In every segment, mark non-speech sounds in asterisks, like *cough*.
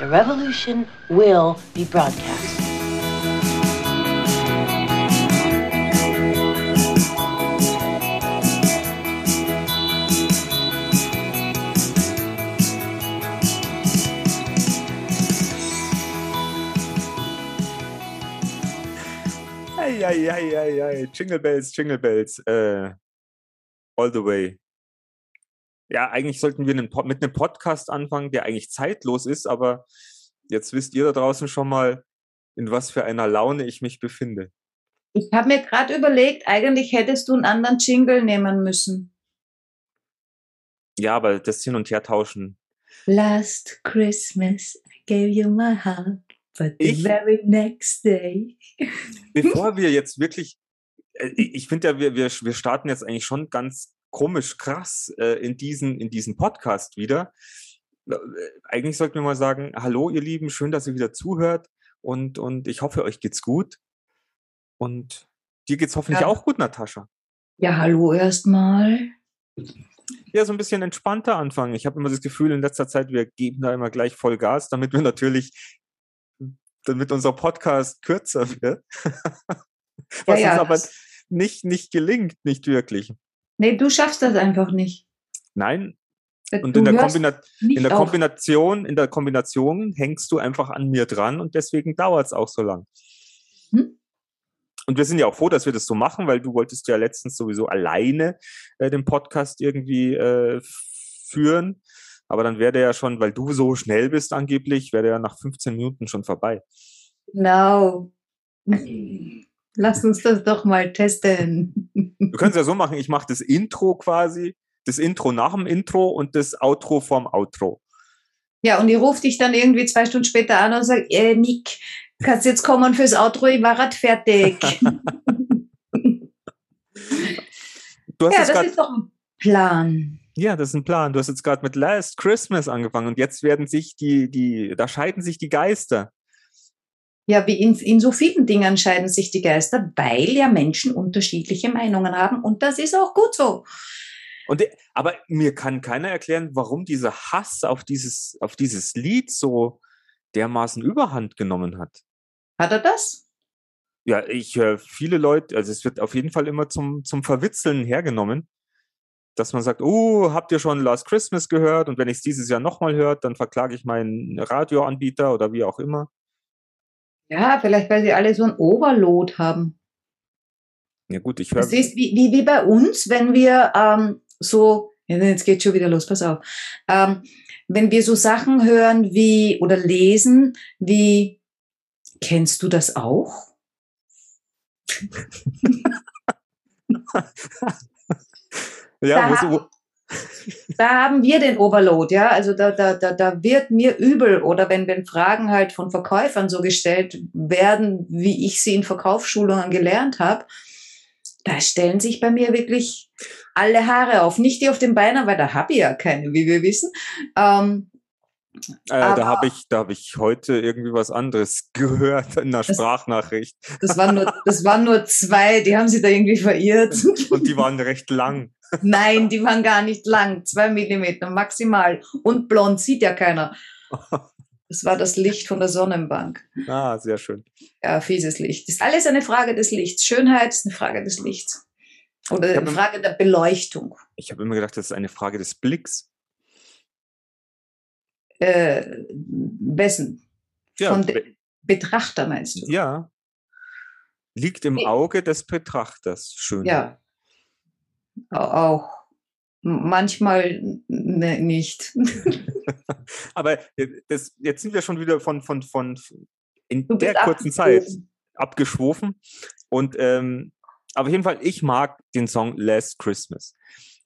The revolution will be broadcast. Ei, ei, ei, ei, ei. Jingle Bells, Jingle Bells. Äh, all the way. Ja, eigentlich sollten wir mit einem Podcast anfangen, der eigentlich zeitlos ist, aber jetzt wisst ihr da draußen schon mal, in was für einer Laune ich mich befinde. Ich habe mir gerade überlegt, eigentlich hättest du einen anderen Jingle nehmen müssen. Ja, aber das Hin- und Her tauschen. Last Christmas I gave you my heart, but the Ich? very next day. Bevor *laughs* wir jetzt wirklich, äh, ich finde ja, wir, wir, wir starten jetzt eigentlich schon ganz komisch krass äh, in, diesen, in diesen Podcast wieder. Äh, Eigentlich sollten wir mal sagen, hallo ihr Lieben, schön, dass ihr wieder zuhört und, und ich hoffe, euch geht's gut. Und dir geht's hoffentlich Ja. auch gut, Natascha. Ja, hallo erstmal. Ja, so ein bisschen entspannter anfangen. Ich habe immer das Gefühl, in letzter Zeit, wir geben da immer gleich voll Gas, damit wir natürlich, damit unser Podcast kürzer wird. *laughs* Was ja, uns aber nicht, nicht gelingt, nicht wirklich. Nee, du schaffst das einfach nicht. Nein, und du in der, in der auf. Kombination, in der Kombination hängst du einfach an mir dran und deswegen dauert es auch so lang. Hm? Und wir sind ja auch froh, dass wir das so machen, weil du wolltest ja letztens sowieso alleine äh, den Podcast irgendwie äh, führen. Aber dann wäre der ja schon, weil du so schnell bist angeblich, wäre der ja nach 15 Minuten schon vorbei. Genau. Lass uns das doch mal testen. Wir können es ja so machen, ich mache das Intro quasi, das Intro nach dem Intro und das Outro vorm Outro. Ja, und ich rufe dich dann irgendwie zwei Stunden später an und sage, äh, Nick, kannst jetzt kommen fürs Outro, ich war grad fertig. *laughs* Ja, das grad- ist doch ein Plan. Ja, das ist ein Plan. Du hast jetzt gerade mit Last Christmas angefangen und jetzt werden sich die, die, da scheiden sich die Geister. Ja, wie in, in so vielen Dingen scheiden sich die Geister, weil ja Menschen unterschiedliche Meinungen haben und das ist auch gut so. Und, äh, aber mir kann keiner erklären, warum dieser Hass auf dieses, auf dieses Lied so dermaßen Überhand genommen hat. Hat er das? Ja, ich höre viele Leute, also es wird auf jeden Fall immer zum, zum Verwitzeln hergenommen, dass man sagt, oh, habt ihr schon Last Christmas gehört? Und wenn ich es dieses Jahr nochmal hört, dann verklage ich meinen Radioanbieter oder wie auch immer. Ja, vielleicht weil sie alle so ein Overload haben. Ja gut, ich höre. Das ist wie, wie, wie bei uns, wenn wir ähm, so, ja, jetzt geht schon wieder los, pass auf. Ähm, wenn wir so Sachen hören wie oder lesen wie, kennst du das auch? *laughs* ja, da wo, Da haben wir den Overload, ja. Also da, da, da, da wird mir übel. Oder wenn, wenn Fragen halt von Verkäufern so gestellt werden, wie ich sie in Verkaufsschulungen gelernt habe, da stellen sich bei mir wirklich alle Haare auf. Nicht die auf den Beinen, weil da habe ich ja keine, wie wir wissen. Ähm, Äh, da habe ich, da habe ich heute irgendwie was anderes *laughs* gehört in einer Das- Sprachnachricht. das, waren nur, das waren nur zwei, die haben sich da irgendwie verirrt. Und die waren recht lang. Nein, die waren gar nicht lang. Zwei Millimeter maximal. Und blond sieht ja keiner. *laughs* Das war das Licht von der Sonnenbank. ah, sehr schön. Ja, fieses Licht. Das ist alles eine Frage des Lichts. Schönheit ist eine Frage des Lichts. Oder eine Frage der Beleuchtung. Ich habe immer gedacht, das ist eine Frage des Blicks. Äh, wessen? Ja, Von de we- Betrachter meinst du? ja. Liegt im. Auge des Betrachters. Schön. Ja. Au- Auch. Manchmal nicht. *laughs* Aber das, jetzt sind wir schon wieder von, von, von in der kurzen Zeit abgeschwofen. Und ähm, aber auf jeden Fall, ich mag den Song Last Christmas.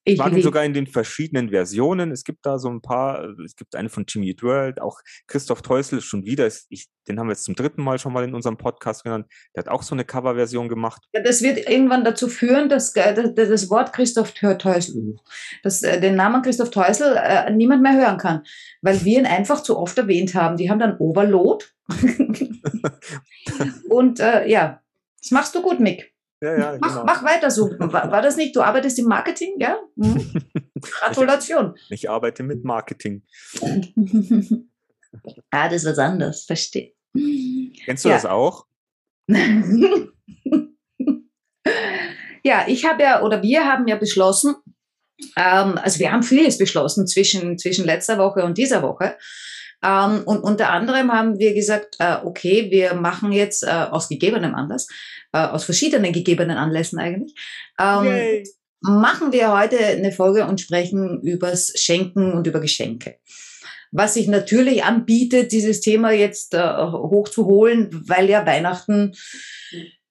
Ich lieb- sogar in den verschiedenen Versionen. Es gibt da so ein paar, äh, es gibt eine von Jimmy Eat World, auch Christoph Teusel schon wieder, ich, den haben wir jetzt zum dritten Mal schon mal in unserem Podcast genannt. Der hat auch so eine Coverversion gemacht. Ja, das wird irgendwann dazu führen, dass äh, das, Wort Christoph Teu- Teusel, dass äh, den Namen Christoph Teusel äh, niemand mehr hören kann, weil wir ihn einfach zu oft erwähnt haben. Die haben dann Overload. *laughs* Und äh, ja, das machst du gut, Mick. Ja, ja, Mach, genau. mach weiter so. War, war das nicht? Du arbeitest im Marketing, ja? Mhm. *laughs* Gratulation. Ich arbeite mit Marketing. *laughs* Ah, das ist was anderes, verstehe. Kennst du Ja. das auch? *laughs* ja, ich habe ja, oder wir haben ja beschlossen, ähm, also wir haben vieles beschlossen zwischen, zwischen letzter Woche und dieser Woche. Ähm, und unter anderem haben wir gesagt, äh, okay, wir machen jetzt äh, aus gegebenem Anlass, äh, aus verschiedenen gegebenen Anlässen eigentlich, ähm, Yay. machen wir heute eine Folge und sprechen übers Schenken und über Geschenke. Was sich natürlich anbietet, dieses Thema jetzt äh, hochzuholen, weil ja Weihnachten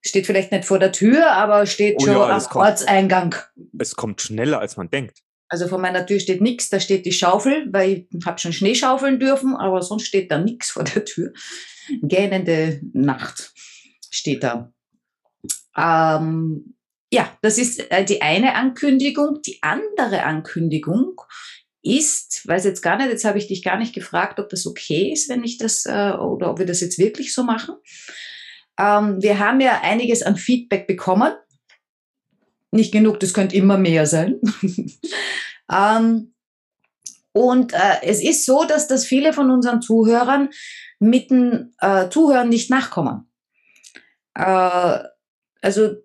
steht vielleicht nicht vor der Tür, aber steht Oh schon ja, am kommt. Ortseingang. Es kommt schneller, als man denkt. Also vor meiner Tür steht nichts, da steht die Schaufel, weil ich habe schon Schnee schaufeln dürfen, aber sonst steht da nichts vor der Tür. Gähnende Nacht steht da. Ähm, ja, das ist äh, die eine Ankündigung. Die andere Ankündigung ist, weiß jetzt gar nicht, jetzt habe ich dich gar nicht gefragt, ob das okay ist, wenn ich das äh, oder ob wir das jetzt wirklich so machen. Ähm, wir haben ja einiges an Feedback bekommen. Nicht genug, das könnte immer mehr sein. *laughs* ähm, und äh, es ist so, dass das viele von unseren Zuhörern mit dem äh, Zuhören nicht nachkommen. Äh, also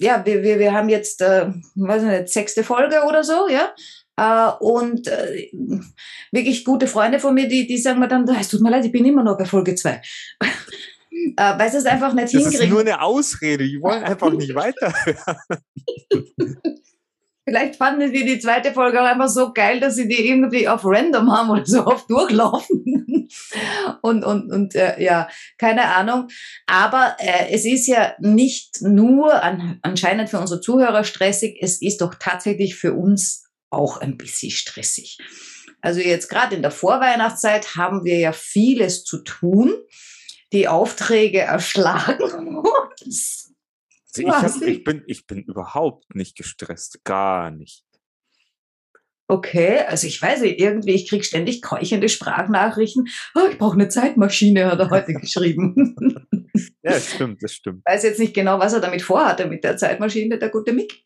ja, wir, wir, wir haben jetzt, äh, weiß nicht, sechste Folge oder so, ja. Äh, und äh, wirklich gute Freunde von mir, die, die sagen mir dann, es tut mir leid, ich bin immer noch bei Folge zwei. *laughs* äh, weil sie es einfach nicht Das ist hinkriegen. nur eine Ausrede. Die wollen einfach nicht weiter. *laughs* Vielleicht fanden die die zweite Folge auch einfach so geil, dass sie die irgendwie auf random haben oder so *laughs* auf durchlaufen. und und, und äh, ja, keine Ahnung. Aber äh, es ist ja nicht nur an, anscheinend für unsere Zuhörer stressig, es ist doch tatsächlich für uns auch ein bisschen stressig. Also jetzt gerade in der Vorweihnachtszeit haben wir ja vieles zu tun. Die Aufträge erschlagen *laughs* uns. Also ich, hab, ich, bin, ich bin überhaupt nicht gestresst. Gar nicht. Okay, also ich weiß nicht, irgendwie, ich krieg ständig keuchende Sprachnachrichten. Oh, ich brauche eine Zeitmaschine, hat er heute geschrieben. *laughs* Ja, das stimmt, das stimmt. weiß jetzt nicht genau, was er damit vorhatte mit der Zeitmaschine, der gute Mick.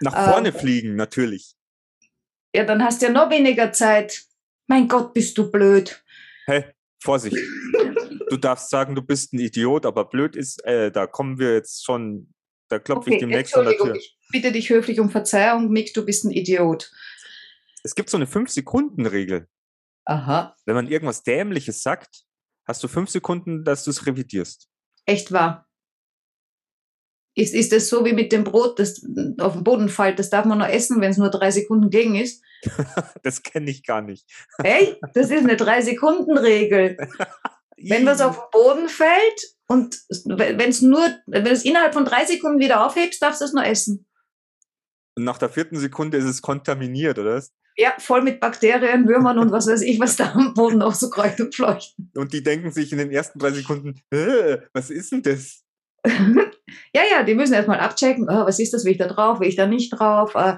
Nach Ähm, vorne fliegen, natürlich. Ja, dann hast du ja noch weniger Zeit. Mein Gott, bist du blöd. Hey, Vorsicht. *laughs* Du darfst sagen, du bist ein Idiot, aber blöd ist, äh, da kommen wir jetzt schon, da klopfe ich demnächst an der Tür. ich bitte dich höflich um Verzeihung, Mick, du bist ein Idiot. Es gibt so eine 5-Sekunden-Regel. Aha, Wenn man irgendwas Dämliches sagt, hast du fünf Sekunden, dass du es revidierst. echt wahr. Ist, ist das so wie mit dem Brot, das auf den Boden fällt? Das darf man nur essen, wenn es nur drei Sekunden gegen ist. *laughs* Das kenne ich gar nicht. Hey, das ist eine *laughs* Drei-Sekunden-Regel. *laughs* Wenn was auf den Boden fällt und wenn es nur, wenn es innerhalb von drei Sekunden wieder aufhebst, darfst du es nur essen. Und nach der vierten Sekunde ist es kontaminiert, oder? Ja, voll mit Bakterien, Würmern und was weiß ich, was da am Boden noch so kreucht und fleucht. Und die denken sich in den ersten drei Sekunden, was ist denn das? *laughs* ja, ja, die müssen erstmal abchecken, oh, was ist das, will ich da drauf, will ich da nicht drauf. Äh,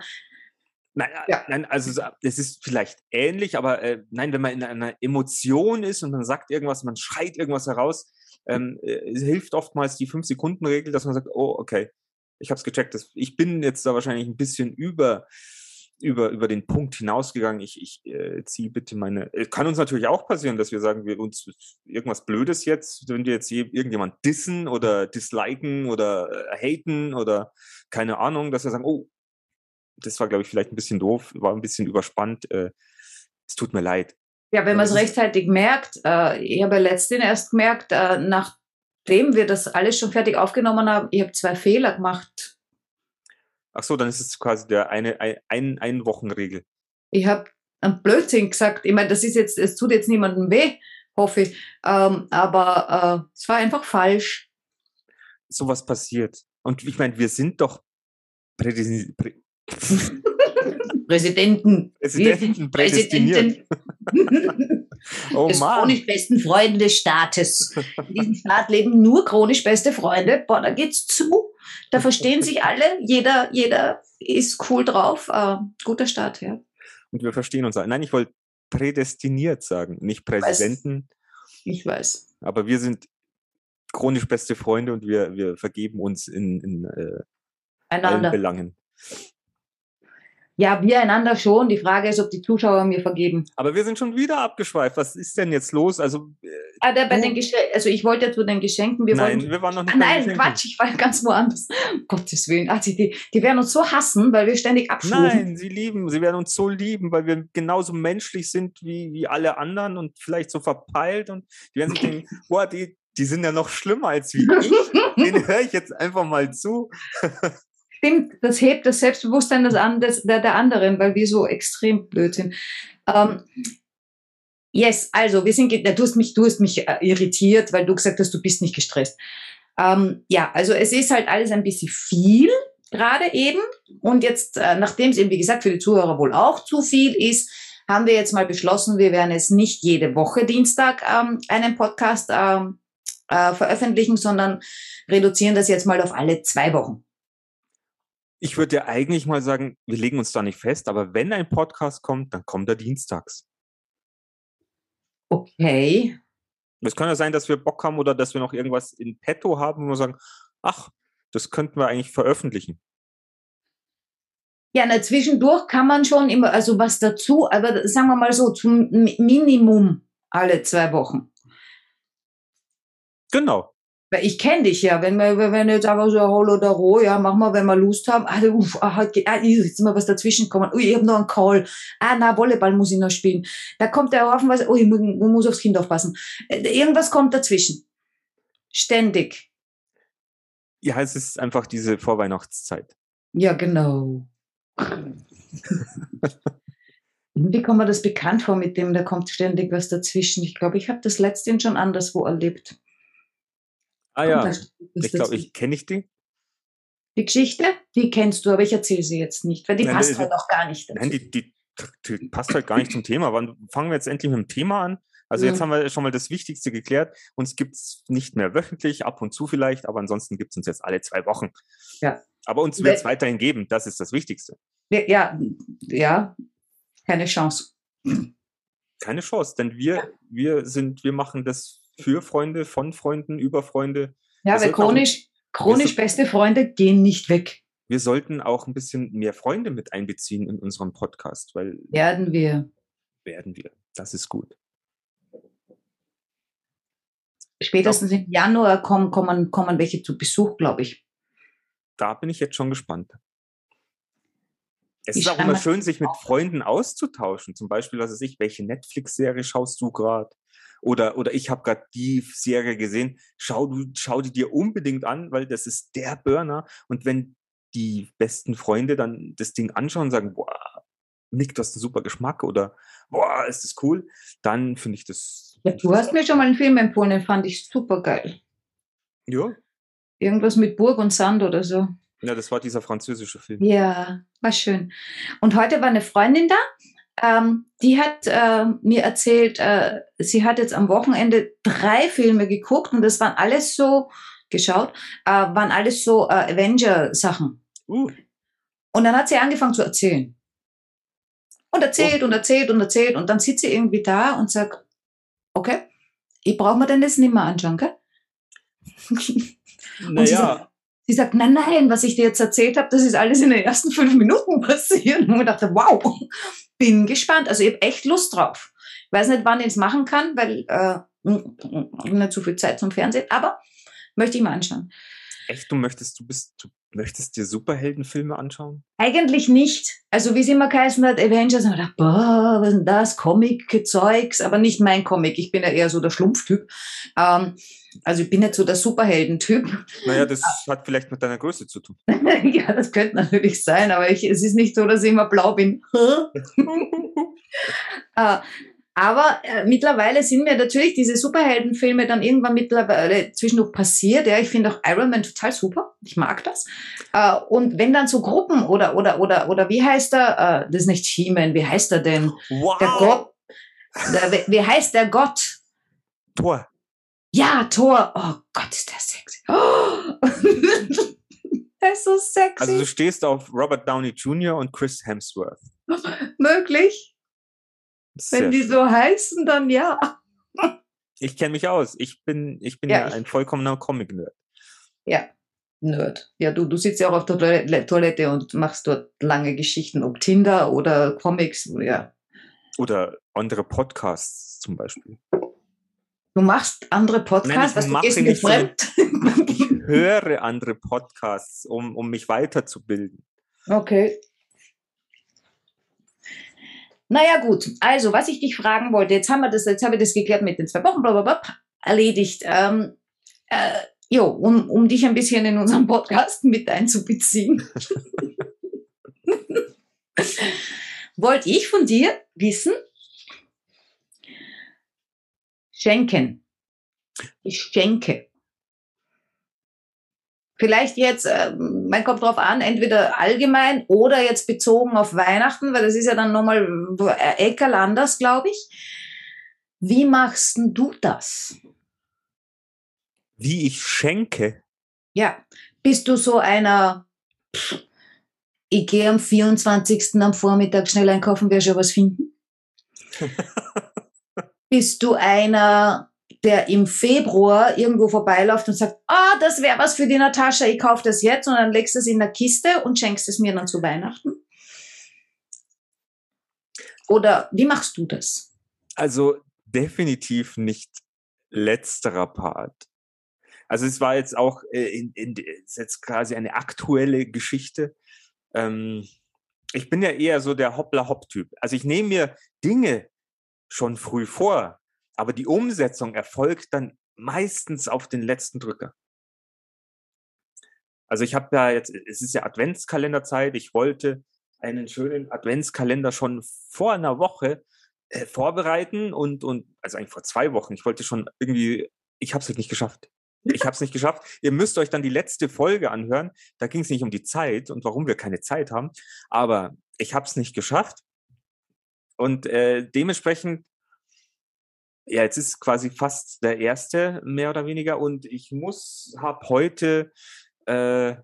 Nein, Ja. nein also so- es ist vielleicht ähnlich, aber äh, nein, wenn man in einer Emotion ist und man sagt irgendwas, man schreit irgendwas heraus, ähm, äh, es hilft oftmals die Fünf-Sekunden-Regel, dass man sagt, oh, okay, ich habe es gecheckt. Das, ich bin jetzt da wahrscheinlich ein bisschen über, über, über den Punkt hinausgegangen. Ich, ich äh, ziehe bitte meine. äh, Kann uns natürlich auch passieren, dass wir sagen, wir uns irgendwas Blödes jetzt, wenn wir jetzt je, irgendjemand dissen oder disliken oder äh, haten oder keine Ahnung, dass wir sagen, oh, das war, glaube ich, vielleicht ein bisschen doof, war ein bisschen überspannt. Äh, es tut mir leid. ja, wenn man es rechtzeitig merkt, äh, ich habe ja letztens erst gemerkt, äh, nachdem wir das alles schon fertig aufgenommen haben, ich habe zwei Fehler gemacht. Ach so, dann ist es quasi der eine ein, ein, ein Wochenregel. Ich habe einen Blödsinn gesagt. Ich meine, das ist jetzt, es tut jetzt niemandem weh, hoffe ich. Ähm, aber äh, es war einfach falsch. Sowas passiert. Und ich meine, wir sind doch prädestiniert. *laughs* Prä Präsidenten. Wir sind Präsidenten prädestiniert. Präsidenten. *laughs* Oh des Mann. chronisch besten Freunde des Staates. In diesem Staat leben nur chronisch beste Freunde. Boah, da geht's zu. Da verstehen sich alle. Jeder, jeder ist cool drauf. Äh, guter Start, ja. Und wir verstehen uns. Nein, ich wollte prädestiniert sagen, nicht Präsidenten, Ich weiß. aber wir sind chronisch beste Freunde und wir, wir vergeben uns in, in äh, allen. Belangen. Ja, wir einander schon. Die Frage ist, ob die Zuschauer mir vergeben. Aber wir sind schon wieder abgeschweift. Was ist denn jetzt los? Also, äh, Ah, bei den also ich wollte ja zu den Geschenken, wir nein, wollten. wir waren noch nicht Ah, nein, Geschenken. Quatsch, ich war ganz woanders. Um Gottes Willen. Ach, die, die, die werden uns so hassen, weil wir ständig abschwufen. Nein, sie lieben, sie werden uns so lieben, weil wir genauso menschlich sind wie, wie alle anderen und vielleicht so verpeilt und die werden sich denken, *laughs* boah, die, die sind ja noch schlimmer als wie ich. Den *laughs* höre ich jetzt einfach mal zu. *laughs* Stimmt, das hebt das Selbstbewusstsein des, des, der, der anderen, weil wir so extrem blöd sind. Ähm, yes, also wir sind, du hast mich, du hast mich äh, irritiert, weil du gesagt hast, du bist nicht gestresst. Ähm, ja, also es ist halt alles ein bisschen viel gerade eben. Und jetzt, äh, nachdem es eben, wie gesagt, für die Zuhörer wohl auch zu viel ist, haben wir jetzt mal beschlossen, wir werden es nicht jede Woche Dienstag ähm, einen Podcast ähm, äh, veröffentlichen, sondern reduzieren das jetzt mal auf alle zwei Wochen. Ich würde ja eigentlich mal sagen, wir legen uns da nicht fest, aber wenn ein Podcast kommt, dann kommt er dienstags. Okay. Es kann ja sein, dass wir Bock haben oder dass wir noch irgendwas in petto haben, wo wir sagen, ach, das könnten wir eigentlich veröffentlichen. Ja, na, zwischendurch kann man schon immer, also was dazu, aber sagen wir mal so, zum Mi- Minimum alle zwei Wochen. Genau. Ich kenne dich ja, wenn wir, wenn jetzt einfach so Hol oder Roh, ja, machen wir, wenn wir Lust haben, ah, uff, ah, ah, jetzt ist mal was dazwischen gekommen, ui, ich habe noch einen Call, ah, na, Volleyball muss ich noch spielen. Da kommt der haufenweise, ui, ich mu- ich muss aufs Kind aufpassen. Äh, Irgendwas kommt dazwischen. Ständig. Ja, es ist einfach diese Vorweihnachtszeit. Ja, genau. Irgendwie kommt mir das bekannt vor mit dem, da kommt ständig was dazwischen. Ich glaube, ich habe das letztens schon anderswo erlebt. Ah ja, ich glaube, ich kenne ich die. Die Geschichte, die kennst du, aber ich erzähle sie jetzt nicht, weil die Nein, passt die- halt auch gar nicht dazu. Nein, die, die, die passt halt gar nicht zum Thema. Wann fangen wir jetzt endlich mit dem Thema an? Also jetzt haben wir schon mal das Wichtigste geklärt. Uns gibt es nicht mehr wöchentlich, ab und zu vielleicht, aber ansonsten gibt es uns jetzt alle zwei Wochen. Ja. Aber uns wird es weiterhin geben, das ist das Wichtigste. Ja, ja, ja, keine Chance. Keine Chance, denn wir, wir sind, wir machen das für Freunde, von Freunden, über Freunde. Ja, Wir weil sollten auch- chronisch, chronisch beste Freunde gehen nicht weg. Wir sollten auch ein bisschen mehr Freunde mit einbeziehen in unseren Podcast, weil Werden wir. werden wir. Das ist gut. Spätestens im Januar kommen, kommen, kommen welche zu Besuch, glaube ich. da bin ich jetzt schon gespannt. Es Die ist auch immer schön, sich mit. Freunden auszutauschen. Zum Beispiel, was weiß ich, welche Netflix-Serie schaust du gerade? Oder, oder ich habe gerade die Serie gesehen. Schau, du, schau die dir unbedingt an, weil das ist der Burner. Und wenn die besten Freunde dann das Ding anschauen und sagen, boah, Nick, du hast einen super Geschmack oder boah, ist das cool, dann finde ich das. Ja, du hast mir schon mal einen Film empfohlen, den fand ich super geil. Ja, Irgendwas mit Burg und Sand oder so. ja, das war dieser französische Film. Ja, war schön. Und heute war eine Freundin da, ähm, die hat äh, mir erzählt, äh, sie hat jetzt am Wochenende drei Filme geguckt und das waren alles so, geschaut, äh, waren alles so äh, Avenger-Sachen. Uh, Und dann hat sie angefangen zu erzählen. Und erzählt und erzählt und erzählt. Und dann sitzt sie irgendwie da und sagt, okay, ich brauche mir denn das nicht mehr anschauen, gell? Naja, sie sagt, nein, nein, was ich dir jetzt erzählt habe, das ist alles in den ersten fünf Minuten *laughs* passiert. Und ich dachte, wow, bin gespannt. Also ich habe echt Lust drauf. Ich weiß nicht, wann ich es machen kann, weil äh, nicht so viel Zeit zum Fernsehen, aber möchte ich mal anschauen. echt, du möchtest, du bist, du möchtest dir Superheldenfilme anschauen? Eigentlich nicht. Also wie es immer geheißen hat, Avengers, und ich dachte, boah, was ist denn das? Comic-Zeugs, aber nicht mein Comic. Ich bin ja eher so der Schlumpftyp. Ähm, also ich bin nicht so der Superheldentyp. Naja, das hat vielleicht mit deiner Größe zu tun. *laughs* ja, das könnte natürlich sein, aber ich, es ist nicht so, dass ich immer blau bin. äh, *laughs* aber äh, mittlerweile sind mir natürlich diese Superheldenfilme dann irgendwann mittlerweile zwischendurch passiert. Ja, ich finde auch Iron Man total super. Ich mag das. Äh, und wenn dann so Gruppen oder oder oder oder wie heißt er? Äh, das ist nicht He-Man. Wie heißt er denn? Wow! Der Gott. Der, wie- heißt der Gott? Tor. Ja, Thor. Oh Gott, ist der sexy. Oh. *laughs* der ist so sexy. Also du stehst auf Robert Downey Jr. und Chris Hemsworth. *laughs* Möglich. Sehr Wenn die schön. so heißen, dann ja. Ich kenne mich aus. Ich bin, ich bin Ja, ja, ich- ein vollkommener Comic-Nerd. Ja. Nerd. Ja, du, du sitzt ja auch auf der Toilette und machst dort lange Geschichten, ob Tinder oder Comics, ja. Oder andere Podcasts zum Beispiel. Du machst andere Podcasts, Nein, was du gehst fremd? ich höre andere Podcasts, um, um mich weiterzubilden. Okay. Naja, gut. Also, was ich dich fragen wollte, jetzt haben wir das, jetzt habe ich das geklärt mit den zwei Wochen, blablabla, erledigt. Ähm, äh, jo, um, um dich ein bisschen in unserem Podcast mit einzubeziehen. *laughs* wollte ich von dir wissen, schenken. Ich schenke. Vielleicht jetzt, äh, man kommt drauf an, entweder allgemein oder jetzt bezogen auf Weihnachten, weil das ist ja dann nochmal äh, Eckerl anders, glaube ich. Wie machst du das? Wie ich schenke? Ja, bist du so einer, pff, ich gehe am 24. am Vormittag schnell einkaufen, werde schon was finden? *laughs* bist du einer, der im Februar irgendwo vorbeiläuft und sagt, ah, das wäre was für die Natascha, ich kaufe das jetzt und dann legst du es in der Kiste und schenkst es mir dann zu Weihnachten? Oder wie machst du das? Also definitiv nicht letzterer Part. Also es war jetzt auch äh, in, in, ist jetzt quasi eine aktuelle Geschichte. Ähm, ich bin ja eher so der Hoppla-Hopp-Typ. Also ich nehme mir Dinge schon früh vor, aber die Umsetzung erfolgt dann meistens auf den letzten Drücker. Also ich habe ja jetzt, es ist ja Adventskalenderzeit, ich wollte einen schönen Adventskalender schon vor einer Woche äh, vorbereiten und, und, also eigentlich vor zwei Wochen, ich wollte schon irgendwie, ich habe es halt nicht geschafft. Ich habe es nicht geschafft. Ihr müsst euch dann die letzte Folge anhören. Da ging es nicht um die Zeit und warum wir keine Zeit haben. Aber ich habe es nicht geschafft. Und äh, dementsprechend, ja, jetzt ist quasi fast der erste, mehr oder weniger. Und ich muss, habe heute äh,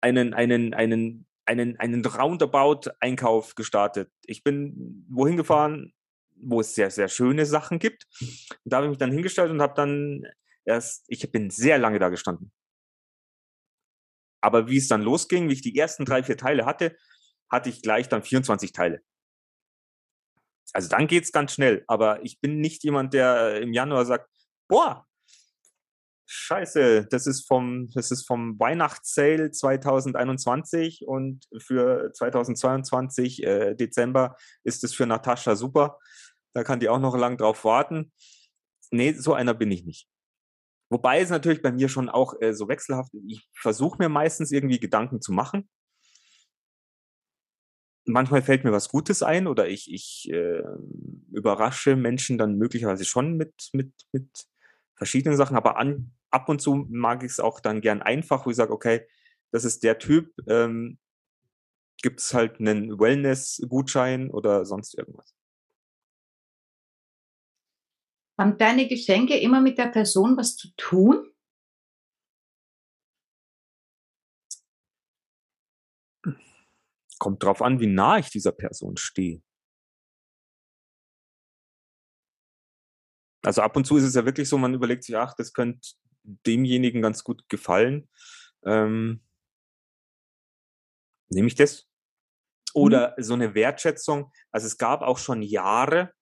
einen, einen, einen, einen, einen Roundabout-Einkauf gestartet. Ich bin wohin gefahren, wo es sehr, sehr schöne Sachen gibt. Und da habe ich mich dann hingestellt und habe dann erst, ich bin sehr lange da gestanden. Aber wie es dann losging, wie ich die ersten drei, vier Teile hatte, hatte ich gleich dann 24 Teile. Also dann geht's ganz schnell. Aber ich bin nicht jemand, der im Januar sagt, boah, Scheiße, das ist vom, das ist vom Weihnachtssale 2021 und für 2022 äh, Dezember ist es für Natascha super. Da kann die auch noch lang drauf warten. Nee, so einer bin ich nicht. Wobei es natürlich bei mir schon auch äh, so wechselhaft, ich versuche mir meistens irgendwie Gedanken zu machen manchmal fällt mir was Gutes ein oder ich, ich äh, überrasche Menschen dann möglicherweise schon mit, mit, mit verschiedenen Sachen, aber an, ab und zu mag ich es auch dann gern einfach, wo ich sage, okay, das ist der Typ, ähm, gibt es halt einen Wellness-Gutschein oder sonst irgendwas. Haben deine Geschenke immer mit der Person was zu tun? Kommt drauf an, wie nah ich dieser Person stehe. Also ab und zu ist es ja wirklich so, man überlegt sich, ach, das könnte demjenigen ganz gut gefallen. Ähm, nehme ich das? Oder mhm. so eine Wertschätzung. Also es gab auch schon Jahre,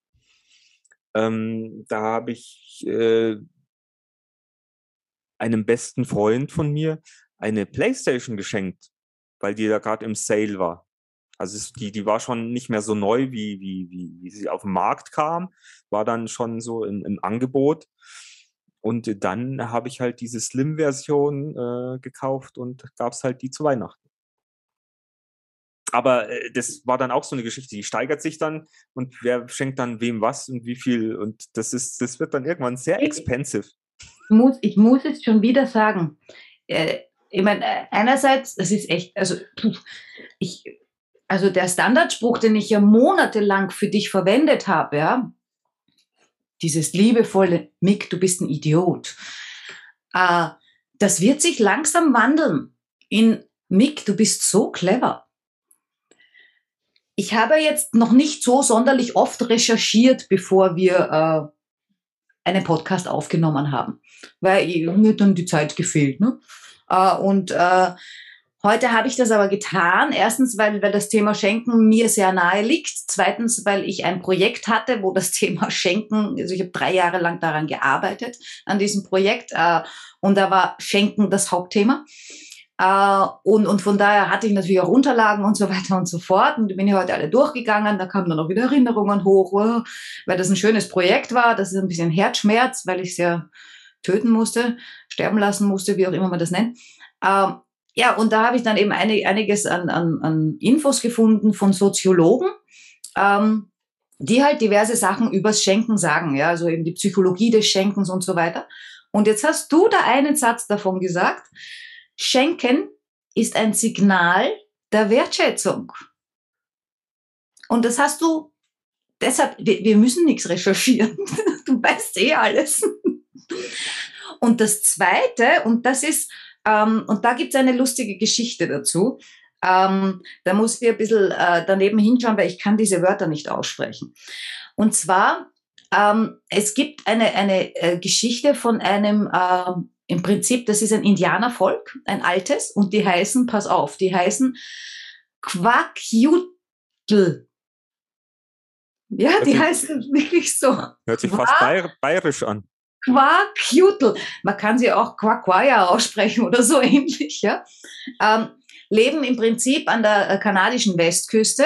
ähm, da habe ich äh, einem besten Freund von mir eine Playstation geschenkt, weil die da gerade im Sale war. Also die, die war schon nicht mehr so neu, wie, wie, wie, wie sie auf den Markt kam, war dann schon so im, im Angebot. Und dann habe ich halt diese Slim-Version äh, gekauft und gab es halt die zu Weihnachten. Aber äh, das war dann auch so eine Geschichte, die steigert sich dann und wer schenkt dann wem was und wie viel. Und das ist, das wird dann irgendwann sehr expensive. Ich muss, ich muss es schon wieder sagen. Äh, ich meine, äh, einerseits, das ist echt, also ich, also der Standardspruch, den ich ja monatelang für dich verwendet habe, ja, dieses liebevolle Mick, du bist ein Idiot, äh, das wird sich langsam wandeln in Mick, du bist so clever. Ich habe jetzt noch nicht so sonderlich oft recherchiert, bevor wir äh, einen Podcast aufgenommen haben, weil mir dann die Zeit gefehlt. Ne? Äh, und äh, heute habe ich das aber getan. Erstens, weil, weil das Thema Schenken mir sehr nahe liegt. Zweitens, weil ich ein Projekt hatte, wo das *laughs* Thema Schenken, also ich habe drei Jahre lang daran gearbeitet, an diesem Projekt. Äh, und da war Schenken das Hauptthema. Uh, und, und von daher hatte ich natürlich auch Unterlagen und so weiter und so fort. Und bin ich heute alle durchgegangen. Da kamen dann auch wieder Erinnerungen hoch, oh, weil das ein schönes Projekt war. Das ist ein bisschen Herzschmerz, weil ich es ja töten musste, sterben lassen musste, wie auch immer man das nennt. Uh, ja, und da habe ich dann eben einig, einiges an, an, an Infos gefunden von Soziologen, ähm, die halt diverse Sachen übers Schenken sagen, ja, also eben die Psychologie des Schenkens und so weiter. Und jetzt hast du da einen Satz davon gesagt, Schenken ist ein Signal der Wertschätzung. Und das hast du, deshalb, wir, wir müssen nichts recherchieren. *laughs* Du weißt eh alles. Und das Zweite, und das ist, ähm, und da gibt es eine lustige Geschichte dazu. Ähm, da muss ich ein bisschen äh, daneben hinschauen, weil ich kann diese Wörter nicht aussprechen. Und zwar, ähm, es gibt eine, eine äh, Geschichte von einem äh, im Prinzip, das ist ein Indianervolk, ein altes, und die heißen, pass auf, die heißen Quackjutl. Ja, Hört die heißen wirklich so. Hört sich fast bayerisch an. Quackjutl. Man kann sie auch Quacquaya aussprechen oder so *laughs* ähnlich, ja. Ähm, leben im Prinzip an der äh, kanadischen Westküste.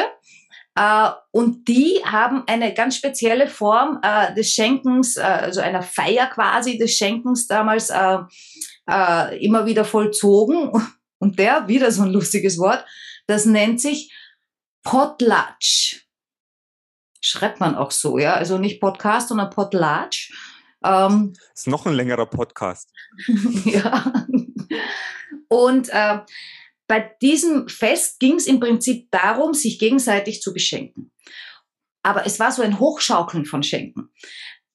Uh, und die haben eine ganz spezielle Form uh, des Schenkens, uh, also einer Feier quasi des Schenkens damals immer wieder vollzogen. *laughs* Und der, wieder so ein lustiges Wort, das nennt sich Potlatch. Schreibt man auch so, ja. Also nicht Podcast, sondern Potlatch. Ähm, ist noch ein längerer Podcast. *laughs* ja. Und äh, bei diesem Fest ging es im Prinzip darum, sich gegenseitig zu beschenken. Aber es war so ein Hochschaukeln von Schenken.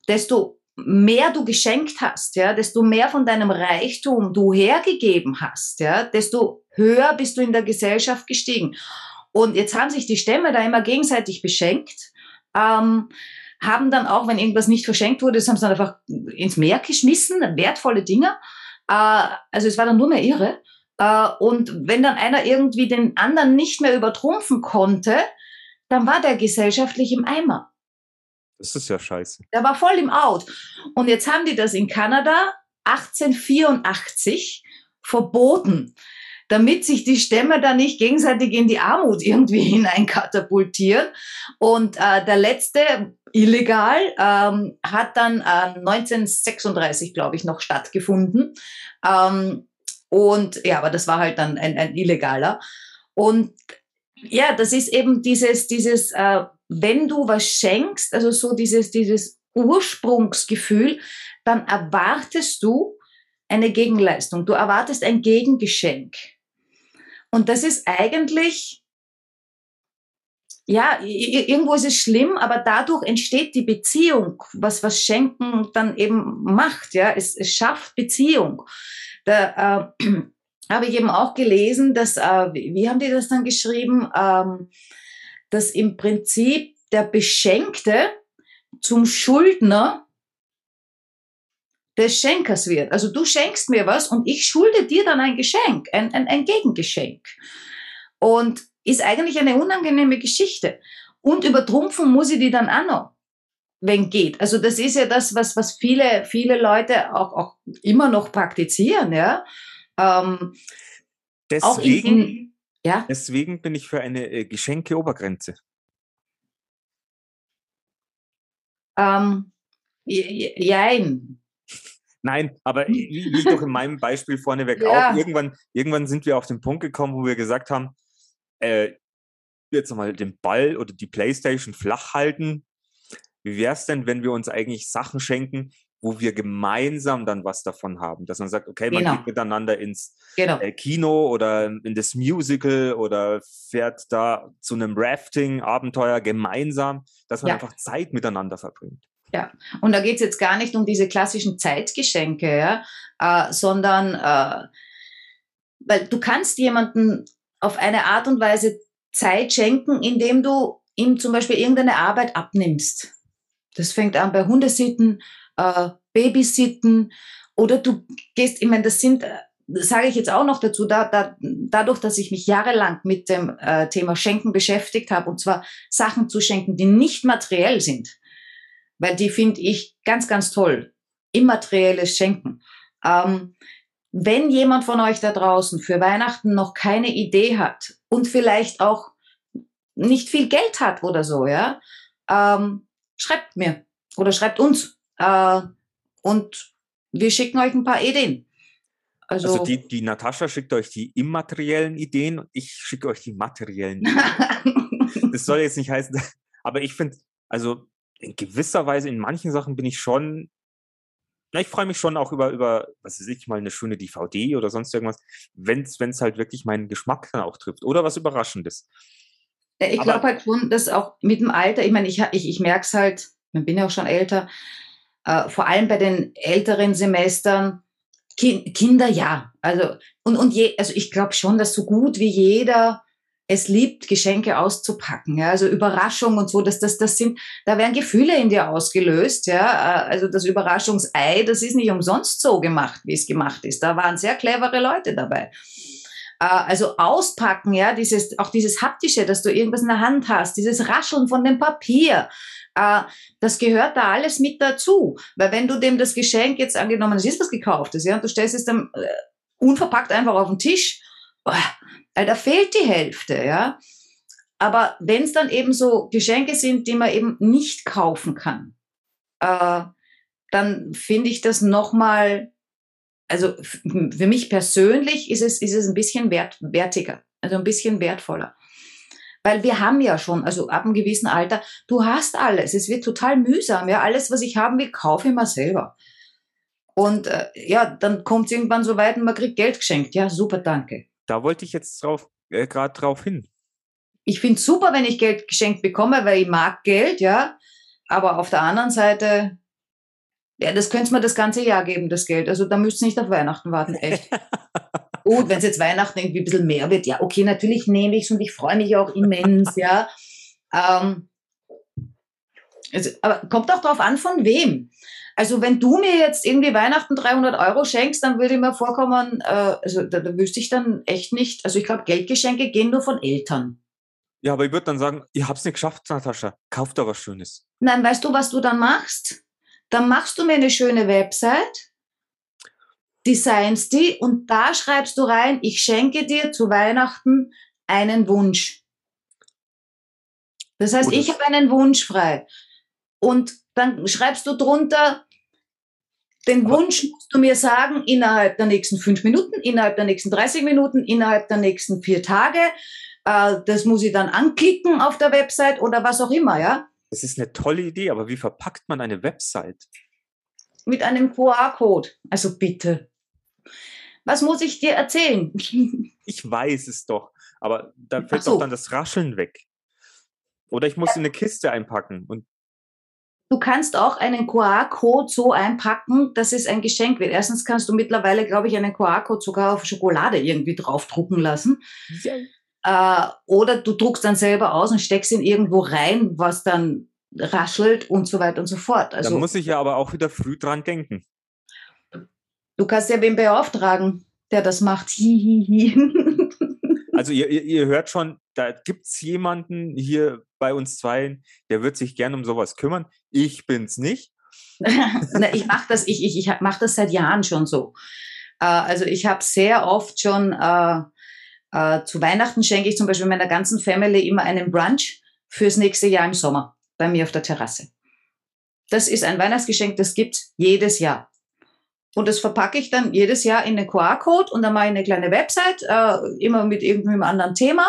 Desto mehr du geschenkt hast, ja, desto mehr von deinem Reichtum du hergegeben hast, ja, desto höher bist du in der Gesellschaft gestiegen. Und jetzt haben sich die Stämme da immer gegenseitig beschenkt, ähm, haben dann auch, wenn irgendwas nicht verschenkt wurde, das haben sie dann einfach ins Meer geschmissen, wertvolle Dinge. Äh, also es war dann nur mehr irre. Äh, und wenn dann einer irgendwie den anderen nicht mehr übertrumpfen konnte, dann war der gesellschaftlich im Eimer. Das ist ja scheiße. Der war voll im Out. Und jetzt haben die das in Kanada 1884 verboten, damit sich die Stämme da nicht gegenseitig in die Armut irgendwie *laughs* hineinkatapultieren. Und äh, der letzte, illegal, ähm, hat dann äh, 1936, glaube ich, noch stattgefunden. Ähm, und ja, aber das war halt dann ein, ein illegaler. Und ja, das ist eben dieses, dieses, äh, wenn du was schenkst, also so dieses, dieses Ursprungsgefühl, dann erwartest du eine Gegenleistung. Du erwartest ein Gegengeschenk. Und das ist eigentlich, ja, irgendwo ist es schlimm, aber dadurch entsteht die Beziehung, was, was Schenken dann eben macht, ja. Es, es schafft Beziehung. Da äh, *clears throat* habe ich eben auch gelesen, dass, äh, wie haben die das dann geschrieben, ähm, dass im Prinzip der Beschenkte zum Schuldner des Schenkers wird. Also du schenkst mir was und ich schulde dir dann ein Geschenk, ein, ein, ein Gegengeschenk. Und ist eigentlich eine unangenehme Geschichte. Und übertrumpfen muss ich die dann auch noch wenn geht. Also das ist ja das, was, was viele, viele Leute auch, auch immer noch praktizieren, ja. Ähm, deswegen, in, ja? deswegen bin ich für eine äh, Geschenke-Obergrenze. Ähm, jein. Nein, aber *laughs* wie, wie doch in meinem Beispiel vorneweg ja. auch, irgendwann, irgendwann sind wir auf den Punkt gekommen, wo wir gesagt haben, äh, jetzt mal den Ball oder die Playstation flach halten, wie wäre es denn, wenn wir uns eigentlich Sachen schenken, wo wir gemeinsam dann was davon haben? Dass man sagt, okay, man genau. geht miteinander ins genau. äh, Kino oder in das Musical oder fährt da zu einem Rafting-Abenteuer gemeinsam, dass man ja. einfach Zeit miteinander verbringt. Ja, und da geht es jetzt gar nicht um diese klassischen Zeitgeschenke, ja, äh, sondern äh, weil du kannst jemanden auf eine Art und Weise Zeit schenken, indem du ihm zum Beispiel irgendeine Arbeit abnimmst. Das fängt an bei Hundesitten, äh, Babysitten oder du gehst, ich meine, das sind äh, sage ich jetzt auch noch dazu, da, da, dadurch, dass ich mich jahrelang mit dem äh, Thema Schenken beschäftigt habe, und zwar Sachen zu schenken, die nicht materiell sind, weil die finde ich ganz, ganz toll. Immaterielles Schenken. Ähm, wenn jemand von euch da draußen für Weihnachten noch keine Idee hat und vielleicht auch nicht viel Geld hat oder so, ja, ähm, schreibt mir oder schreibt uns äh, und wir schicken euch ein paar Ideen. Also, also die, die Natascha schickt euch die immateriellen Ideen und ich schicke euch die materiellen Ideen. *laughs* das soll jetzt nicht heißen, *laughs* aber ich finde, also in gewisser Weise, in manchen Sachen bin ich schon, na, ich freue mich schon auch über, über, was weiß ich, mal eine schöne DVD oder sonst irgendwas, wenn es halt wirklich meinen Geschmack dann auch trifft. Oder was Überraschendes. Ich glaube halt schon, dass auch mit dem Alter, ich meine, ich, ich, ich merke es halt, ich bin ja auch schon älter, äh, vor allem bei den älteren Semestern, kind, Kinder ja. Also, und, und je, also ich glaube schon, dass so gut wie jeder es liebt, Geschenke auszupacken, ja, also Überraschung und so, dass das, das sind, da werden Gefühle in dir ausgelöst, ja, äh, also das Überraschungsei, das ist nicht umsonst so gemacht, wie es gemacht ist. Da waren sehr clevere Leute dabei. Äh, also auspacken, ja, dieses, auch dieses haptische, dass du irgendwas in der Hand hast, dieses Rascheln von dem Papier, äh, das gehört da alles mit dazu. Weil wenn du dem das Geschenk jetzt angenommen, es ist was gekauftes, ja, und du stellst es dann unverpackt einfach auf den Tisch, da fehlt die Hälfte, ja. Aber wenn es dann eben so Geschenke sind, die man eben nicht kaufen kann, äh, dann finde ich das nochmal, also für mich persönlich ist es, ist es ein bisschen wert, wertiger, also ein bisschen wertvoller. Weil wir haben ja schon, also ab einem gewissen Alter, du hast alles. Es wird total mühsam. Ja, alles, was ich haben will, kaufe ich mir selber. Und äh, ja, dann kommt es irgendwann so weit und man kriegt Geld geschenkt. Ja, super, danke. Da wollte ich jetzt drauf, äh, gerade drauf hin. Ich finde es super, wenn ich Geld geschenkt bekomme, weil ich mag Geld, ja. Aber auf der anderen Seite, ja, das könnte mir das ganze Jahr geben, das Geld. Also da müsst ihr nicht auf Weihnachten warten, echt. *laughs* Gut, wenn es jetzt Weihnachten irgendwie ein bisschen mehr wird, ja, okay, natürlich nehme ich es und ich freue mich auch immens, ja. Ähm, also, aber kommt auch darauf an, von wem. Also wenn du mir jetzt irgendwie Weihnachten 300 Euro schenkst, dann würde mir vorkommen, äh, also da, da wüsste ich dann echt nicht. Also ich glaube, Geldgeschenke gehen nur von Eltern. Ja, aber ich würde dann sagen, ihr habt es nicht geschafft, Natascha. Kauft da was Schönes. Nein, weißt du, was du dann machst? Dann machst du mir eine schöne Website, designst die und da schreibst du rein, ich schenke dir zu Weihnachten einen Wunsch. Das heißt, ich habe einen Wunsch frei. Und dann schreibst du drunter, den Wunsch musst du mir sagen innerhalb der nächsten fünf Minuten, innerhalb der nächsten 30 Minuten, innerhalb der nächsten vier Tage. Äh, das muss ich dann anklicken auf der Website oder was auch immer, ja? Das ist eine tolle Idee, aber wie verpackt man eine Website? Mit einem QR-Code. Also bitte. Was muss ich dir erzählen? *laughs* Ich weiß es doch, aber da fällt so. doch dann das Rascheln weg. Oder ich muss ja. in eine Kiste einpacken und Du kannst auch einen QR-Code so einpacken, dass es ein Geschenk wird. Erstens kannst du mittlerweile, glaube ich, einen QR-Code sogar auf Schokolade irgendwie draufdrucken lassen. Yeah. Äh, oder du druckst dann selber aus und steckst ihn irgendwo rein, was dann raschelt und so weiter und so fort. Also, da muss ich ja aber auch wieder früh dran denken. Du kannst ja wen beauftragen, der das macht. Hihihi. Also ihr, ihr, ihr hört schon, da gibt es jemanden hier bei uns zwei, der wird sich gerne um sowas kümmern. Ich bin's nicht. *laughs* ich mache das, ich, ich, ich mache das seit Jahren schon so. Äh, also ich habe sehr oft schon äh, äh, zu Weihnachten schenke ich zum Beispiel meiner ganzen Family immer einen Brunch fürs nächste Jahr im Sommer bei mir auf der Terrasse. Das ist ein Weihnachtsgeschenk, das gibt's jedes Jahr. Und das verpacke ich dann jedes Jahr in einen QR-Code und dann mache ich eine kleine Website, äh, immer mit irgendeinem anderen Thema.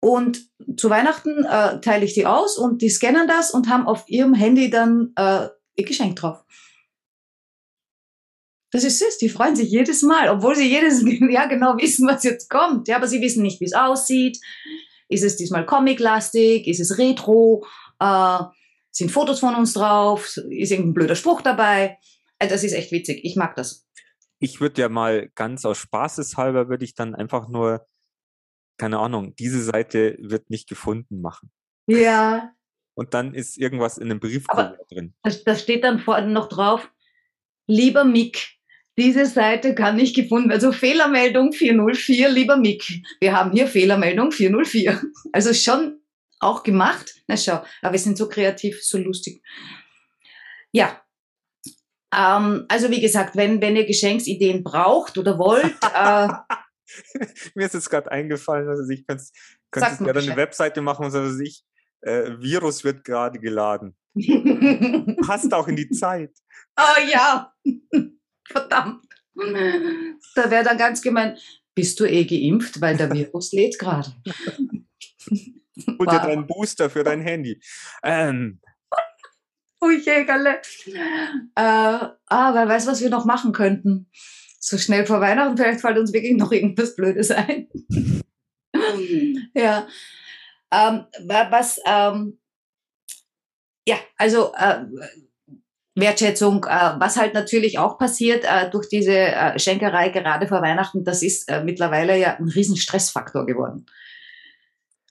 Und zu Weihnachten äh, teile ich die aus und die scannen das und haben auf ihrem Handy dann äh, ihr Geschenk drauf. Das ist süß, die freuen sich jedes Mal, obwohl sie jedes *laughs* Jahr genau wissen, was jetzt kommt. Ja, aber sie wissen nicht, wie es aussieht. Ist es diesmal comic-lastig? Ist es retro? Äh, sind Fotos von uns drauf? Ist irgendein blöder Spruch dabei? Also das ist echt witzig. Ich mag das. Ich würde ja mal ganz aus Spaßeshalber, würde ich dann einfach nur keine Ahnung, diese Seite wird nicht gefunden machen. Ja. Und dann ist irgendwas in einem Brief drin. Da steht dann vorne noch drauf, lieber Mick, Diese Seite kann nicht gefunden werden. Also Fehlermeldung 404, lieber Mick. Wir haben hier Fehlermeldung 404. *laughs* Also schon auch gemacht. Na schau, aber wir sind so kreativ, so lustig. Ja. Ähm, also wie gesagt, wenn, wenn ihr Geschenksideen braucht oder wollt, *laughs* äh, *laughs* Mir ist jetzt gerade eingefallen, also ich könnte könntest ja eine Webseite machen, also ich, äh, Virus wird gerade geladen. Passt auch in die *laughs* Zeit. Oh ja, *laughs* verdammt. Da wäre dann ganz gemein, bist du eh geimpft, weil der Virus lädt gerade. Hol wow. dir deinen Booster für dein Handy. Ähm. Oh Jägerle. Äh, ah, wer weiß, was wir noch machen könnten. So schnell vor Weihnachten, vielleicht fällt uns wirklich noch irgendwas Blödes ein. ja. Ähm, was, ähm, ja, also äh, Wertschätzung, äh, was halt natürlich auch passiert äh, durch diese äh, Schenkerei gerade vor Weihnachten, das ist äh, mittlerweile ja ein riesen Stressfaktor geworden.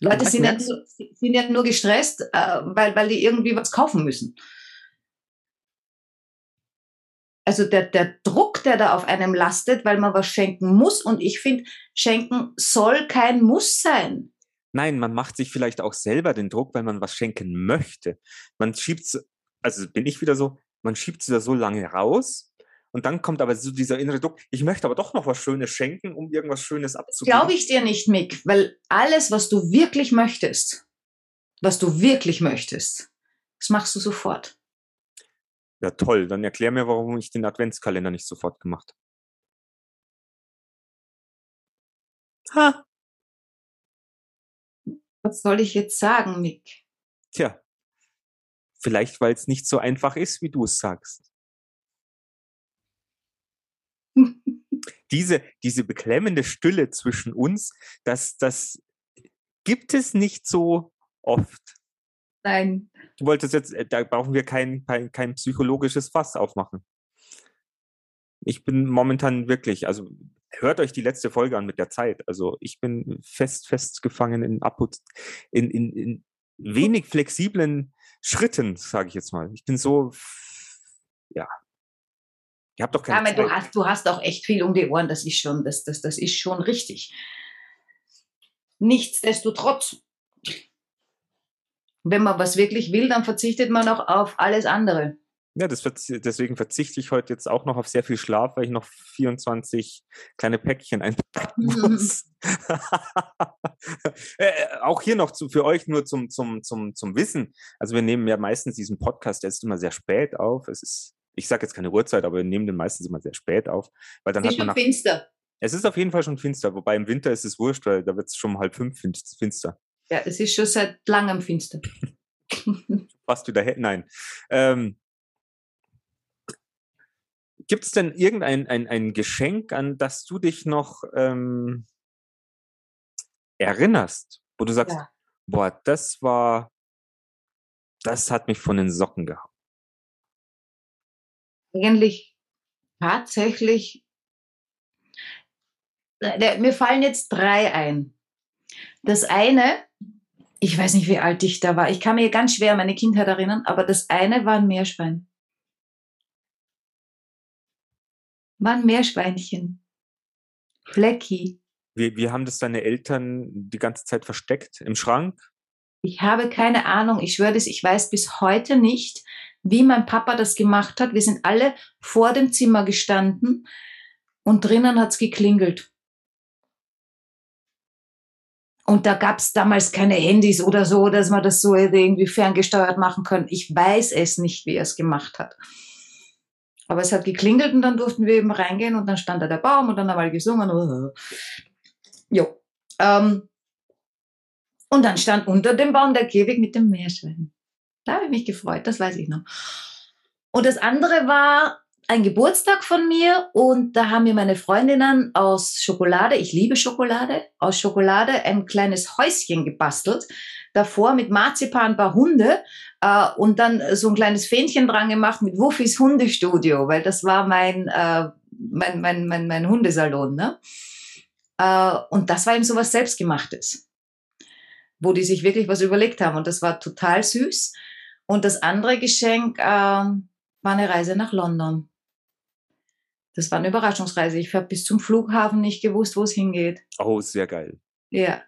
Leute sind ja, nur, sind ja nur gestresst, äh, weil, weil die irgendwie was kaufen müssen. Also der, der Druck, der da auf einem lastet, weil man was schenken muss. Und ich finde, schenken soll kein Muss sein. Nein, man macht sich vielleicht auch selber den Druck, weil man was schenken möchte. Man schiebt also bin ich wieder so, man schiebt es wieder so lange raus, und dann kommt aber so dieser innere Druck, ich möchte aber doch noch was Schönes schenken, um irgendwas Schönes abzugeben. Glaube ich dir nicht, Mick, weil alles, was du wirklich möchtest, was du wirklich möchtest, das machst du sofort. Ja, toll. Dann erklär mir, warum ich den Adventskalender nicht sofort gemacht habe. Ha. Was soll ich jetzt sagen, Mick? Tja, vielleicht, weil es nicht so einfach ist, wie du es sagst. *laughs* diese, diese beklemmende Stille zwischen uns, das, das gibt es nicht so oft. Nein. Du wolltest jetzt, äh, da brauchen wir kein, kein, kein psychologisches Fass aufmachen. Ich bin momentan wirklich, also hört euch die letzte Folge an mit der Zeit. Also ich bin fest, fest gefangen in, in, in, in wenig flexiblen Schritten, sage ich jetzt mal. Ich bin so, ja, Ihr habt doch keine ja, Zeit. Du hast, du hast auch echt viel um die Ohren, das ist schon, das, das, das ist schon richtig. Nichtsdestotrotz, wenn man was wirklich will, dann verzichtet man auch auf alles andere. Ja, das, deswegen verzichte ich heute jetzt auch noch auf sehr viel Schlaf, weil ich noch 24 kleine Päckchen einpacken muss. *laughs* äh, auch hier noch zu, für euch nur zum, zum, zum, zum Wissen. Also wir nehmen ja meistens diesen Podcast jetzt immer sehr spät auf. Es ist ich sage jetzt keine Uhrzeit, aber wir nehmen den meistens immer sehr spät auf. Weil dann es ist schon nach, finster. Es ist auf jeden Fall schon finster, wobei im Winter ist es wurscht, weil da wird es schon um halb fünf finster. Ja, es ist schon seit langem finster. *laughs* Fast wieder, nein. Ähm, Gibt es denn irgendein ein, ein Geschenk, an das du dich noch ähm, erinnerst, wo du sagst, ja. boah, das war, das hat mich von den Socken gehauen? eigentlich tatsächlich, äh, mir fallen jetzt drei ein. Das eine, ich weiß nicht, wie alt ich da war. Ich kann mir ganz schwer meine Kindheit erinnern, aber das eine war ein Meerschwein. War ein Meerschweinchen. Flecki. Wie, wie haben das deine Eltern die ganze Zeit versteckt? Im Schrank? Ich habe keine Ahnung. Ich schwöre das, ich weiß bis heute nicht, wie mein Papa das gemacht hat. Wir sind alle vor dem Zimmer gestanden und drinnen hat's geklingelt. Und da gab's damals keine Handys oder so, dass man das so irgendwie ferngesteuert machen können. Ich weiß es nicht, wie er es gemacht hat. Aber es hat geklingelt und dann durften wir eben reingehen und dann stand da der Baum und dann haben wir gesungen. Jo. Ähm, und dann stand unter dem Baum der Käfig mit dem Meerschwein. Da habe ich mich gefreut, das weiß ich noch. Und das andere war ein Geburtstag von mir und da haben mir meine Freundinnen aus Schokolade, ich liebe Schokolade, aus Schokolade ein kleines Häuschen gebastelt. Davor mit Marzipan ein paar Hunde äh, und dann so ein kleines Fähnchen dran gemacht mit Wuffis Hundestudio, weil das war mein, äh, mein, mein, mein, mein Hundesalon. Ne? Äh, und das war eben so was Selbstgemachtes, wo die sich wirklich was überlegt haben und das war total süß. Und das andere Geschenk äh, war eine Reise nach London. Das war eine Überraschungsreise. Ich habe bis zum Flughafen nicht gewusst, wo es hingeht. Oh, sehr geil. Ja.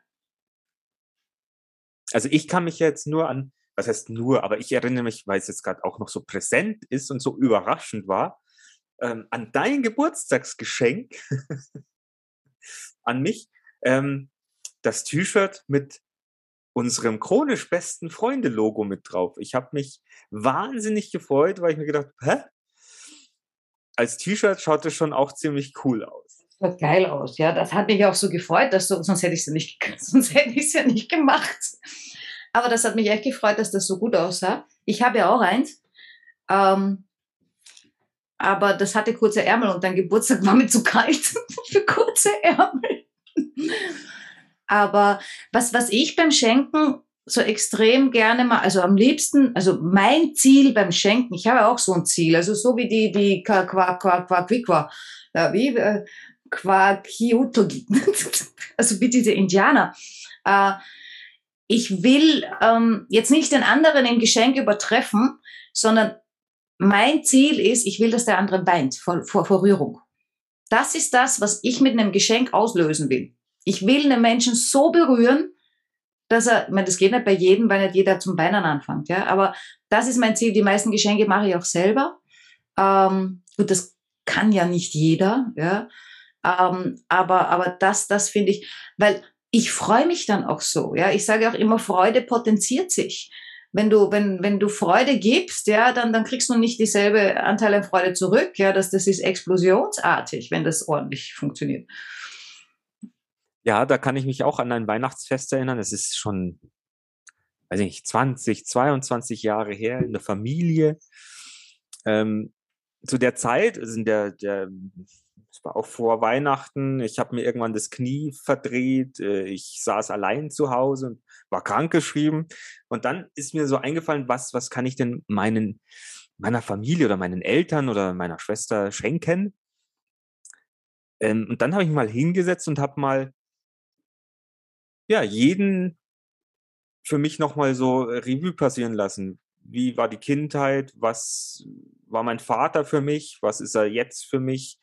Also ich kann mich jetzt nur an, was heißt nur, aber ich erinnere mich, weil es jetzt gerade auch noch so präsent ist und so überraschend war, ähm, an dein Geburtstagsgeschenk *laughs* an mich, ähm, das T-Shirt mit unserem chronisch besten Freunde-Logo mit drauf. Ich habe mich wahnsinnig gefreut, weil ich mir gedacht, hä? Als T-Shirt schaut es schon auch ziemlich cool aus. Schaut geil aus, ja. Das hat mich auch so gefreut, dass du, sonst hätte ich es ja nicht, *laughs* sonst hätte ich es ja nicht gemacht. Aber das hat mich echt gefreut, dass das so gut aussah. Ich habe ja auch eins. Ähm, aber das hatte kurze Ärmel und dein Geburtstag war mir zu kalt *laughs* für kurze Ärmel. Aber was, was ich beim Schenken so extrem gerne mal, also am liebsten, also mein Ziel beim Schenken, ich habe auch so ein Ziel, also so wie die, die Qua, Qua, Qua, Qua, ja, wie, äh, Qua, Kyoto, *laughs* also wie diese Indianer. Äh, ich will ähm, jetzt nicht den anderen im Geschenk übertreffen, sondern mein Ziel ist, ich will, dass der andere weint vor, vor, vor Rührung. Das ist das, was ich mit einem Geschenk auslösen will. Ich will einen Menschen so berühren, dass er, ich meine, das geht nicht bei jedem, weil nicht jeder zum Weinen anfängt, ja, aber das ist mein Ziel. Die meisten Geschenke mache ich auch selber. Ähm, gut, das kann ja nicht jeder, ja, ähm, aber, aber das, das finde ich, weil ich freue mich dann auch so, ja. Ich sage auch immer, Freude potenziert sich wenn du, wenn, wenn du Freude gibst, ja, dann, dann kriegst du nicht dieselbe Anteil an Freude zurück. Ja, das, das ist explosionsartig, wenn das ordentlich funktioniert. Ja, da kann ich mich auch an ein Weihnachtsfest erinnern. Es ist schon, weiß ich nicht, 20, 22 Jahre her in der Familie. Ähm, zu der Zeit, also in der, der es war auch vor Weihnachten. Ich habe mir irgendwann das Knie verdreht. Äh, ich saß allein zu Hause und war krankgeschrieben. Und dann ist mir so eingefallen, was, was kann ich denn meinen, meiner Familie oder meinen Eltern oder meiner Schwester schenken? Ähm, und dann habe ich mal hingesetzt und habe mal, ja, jeden für mich nochmal so Revue passieren lassen. Wie war die Kindheit? Was war mein Vater für mich? Was ist er jetzt für mich?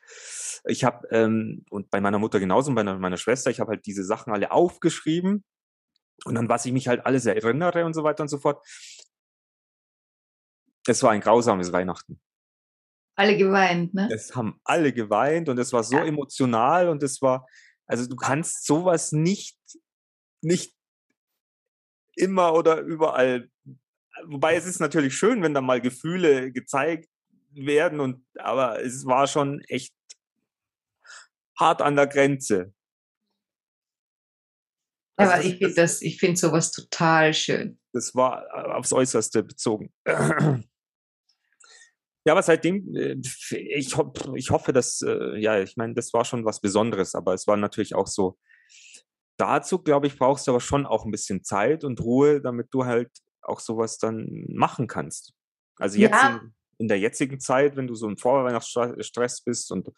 Ich habe, ähm, und bei meiner Mutter genauso und bei meiner Schwester, ich habe halt diese Sachen alle aufgeschrieben und dann, was ich mich halt alles erinnere und so weiter und so fort. Es war ein grausames Weihnachten. Alle geweint, ne? Es haben alle geweint und es war so ja. emotional und es war, also du kannst sowas nicht, nicht immer oder überall, wobei es ist natürlich schön, wenn da mal Gefühle gezeigt werden und, aber es war schon echt hart an der Grenze. Also Aber ich finde das, ich finde sowas total schön. Das war äh, aufs Äußerste bezogen. Ja, aber seitdem, äh, ich, ich hoffe, dass, äh, ja, ich meine, das war schon was Besonderes, aber es war natürlich auch so, dazu, glaube ich, brauchst du aber schon auch ein bisschen Zeit und Ruhe, damit du halt auch sowas dann machen kannst. Also jetzt ja. in, in, der jetzigen Zeit, wenn du so im Vorweihnachtsstress bist und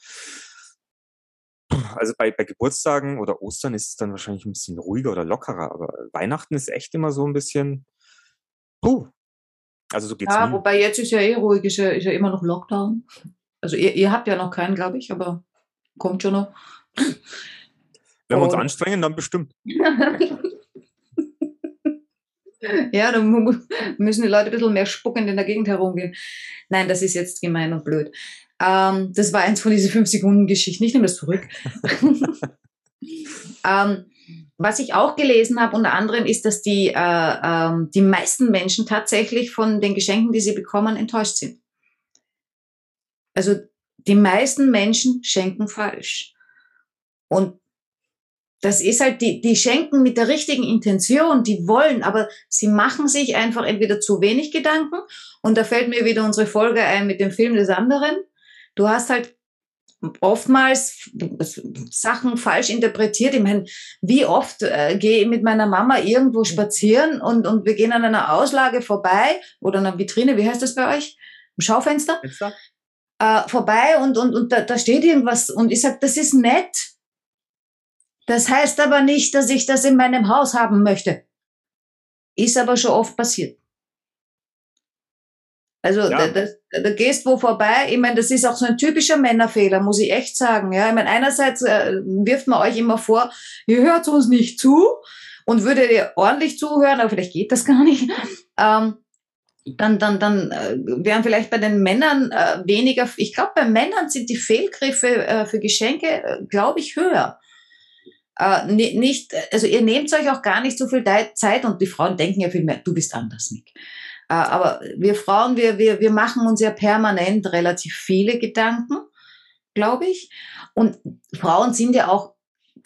also bei, bei Geburtstagen oder Ostern ist es dann wahrscheinlich ein bisschen ruhiger oder lockerer, aber Weihnachten ist echt immer so ein bisschen, puh. Also so geht's Ja, mir. wobei jetzt ist ja eh ruhig, ist ja, ist ja immer noch Lockdown. Also ihr, ihr habt ja noch keinen, glaube ich, aber kommt schon noch. Wenn wir uns anstrengen, dann bestimmt. *laughs* ja, dann müssen die Leute ein bisschen mehr spuckend in der Gegend herumgehen. Nein, das ist jetzt gemein und blöd. Ähm, das war eins von diesen fünf Sekunden Geschichten. Ich nehme das zurück. *laughs* ähm, was ich auch gelesen habe, unter anderem, ist, dass die, äh, ähm, die meisten Menschen tatsächlich von den Geschenken, die sie bekommen, enttäuscht sind. Also die meisten Menschen schenken falsch. Und das ist halt, die, die schenken mit der richtigen Intention, die wollen, aber sie machen sich einfach entweder zu wenig Gedanken und da fällt mir wieder unsere Folge ein mit dem Film des anderen du hast halt oftmals Sachen falsch interpretiert. Ich meine, wie oft äh, gehe ich mit meiner Mama irgendwo spazieren und, und wir gehen an einer Auslage vorbei oder einer Vitrine, wie heißt das bei euch? Im Schaufenster? Äh, vorbei und, und, und da, da steht irgendwas und ich sage, das ist nett. Das heißt aber nicht, dass ich das in meinem Haus haben möchte. Ist aber schon oft passiert. Also Ja. da, da, da gehst wo vorbei. Ich meine, das ist auch so ein typischer Männerfehler, muss ich echt sagen. Ja, ich meine, einerseits äh, wirft man euch immer vor, ihr hört uns nicht zu und würdet ihr ordentlich zuhören, aber vielleicht geht das gar nicht. Ähm, dann, dann, dann äh, wären vielleicht bei den Männern äh, weniger. Ich glaube, bei Männern sind die Fehlgriffe äh, für Geschenke, äh, glaube ich, höher. Äh, ni- nicht, also ihr nehmt euch auch gar nicht so viel Zeit und die Frauen denken ja viel mehr, du bist anders, Mick. Äh, aber wir Frauen, wir, wir, wir machen uns ja permanent relativ viele Gedanken, glaube ich. Und Frauen sind ja auch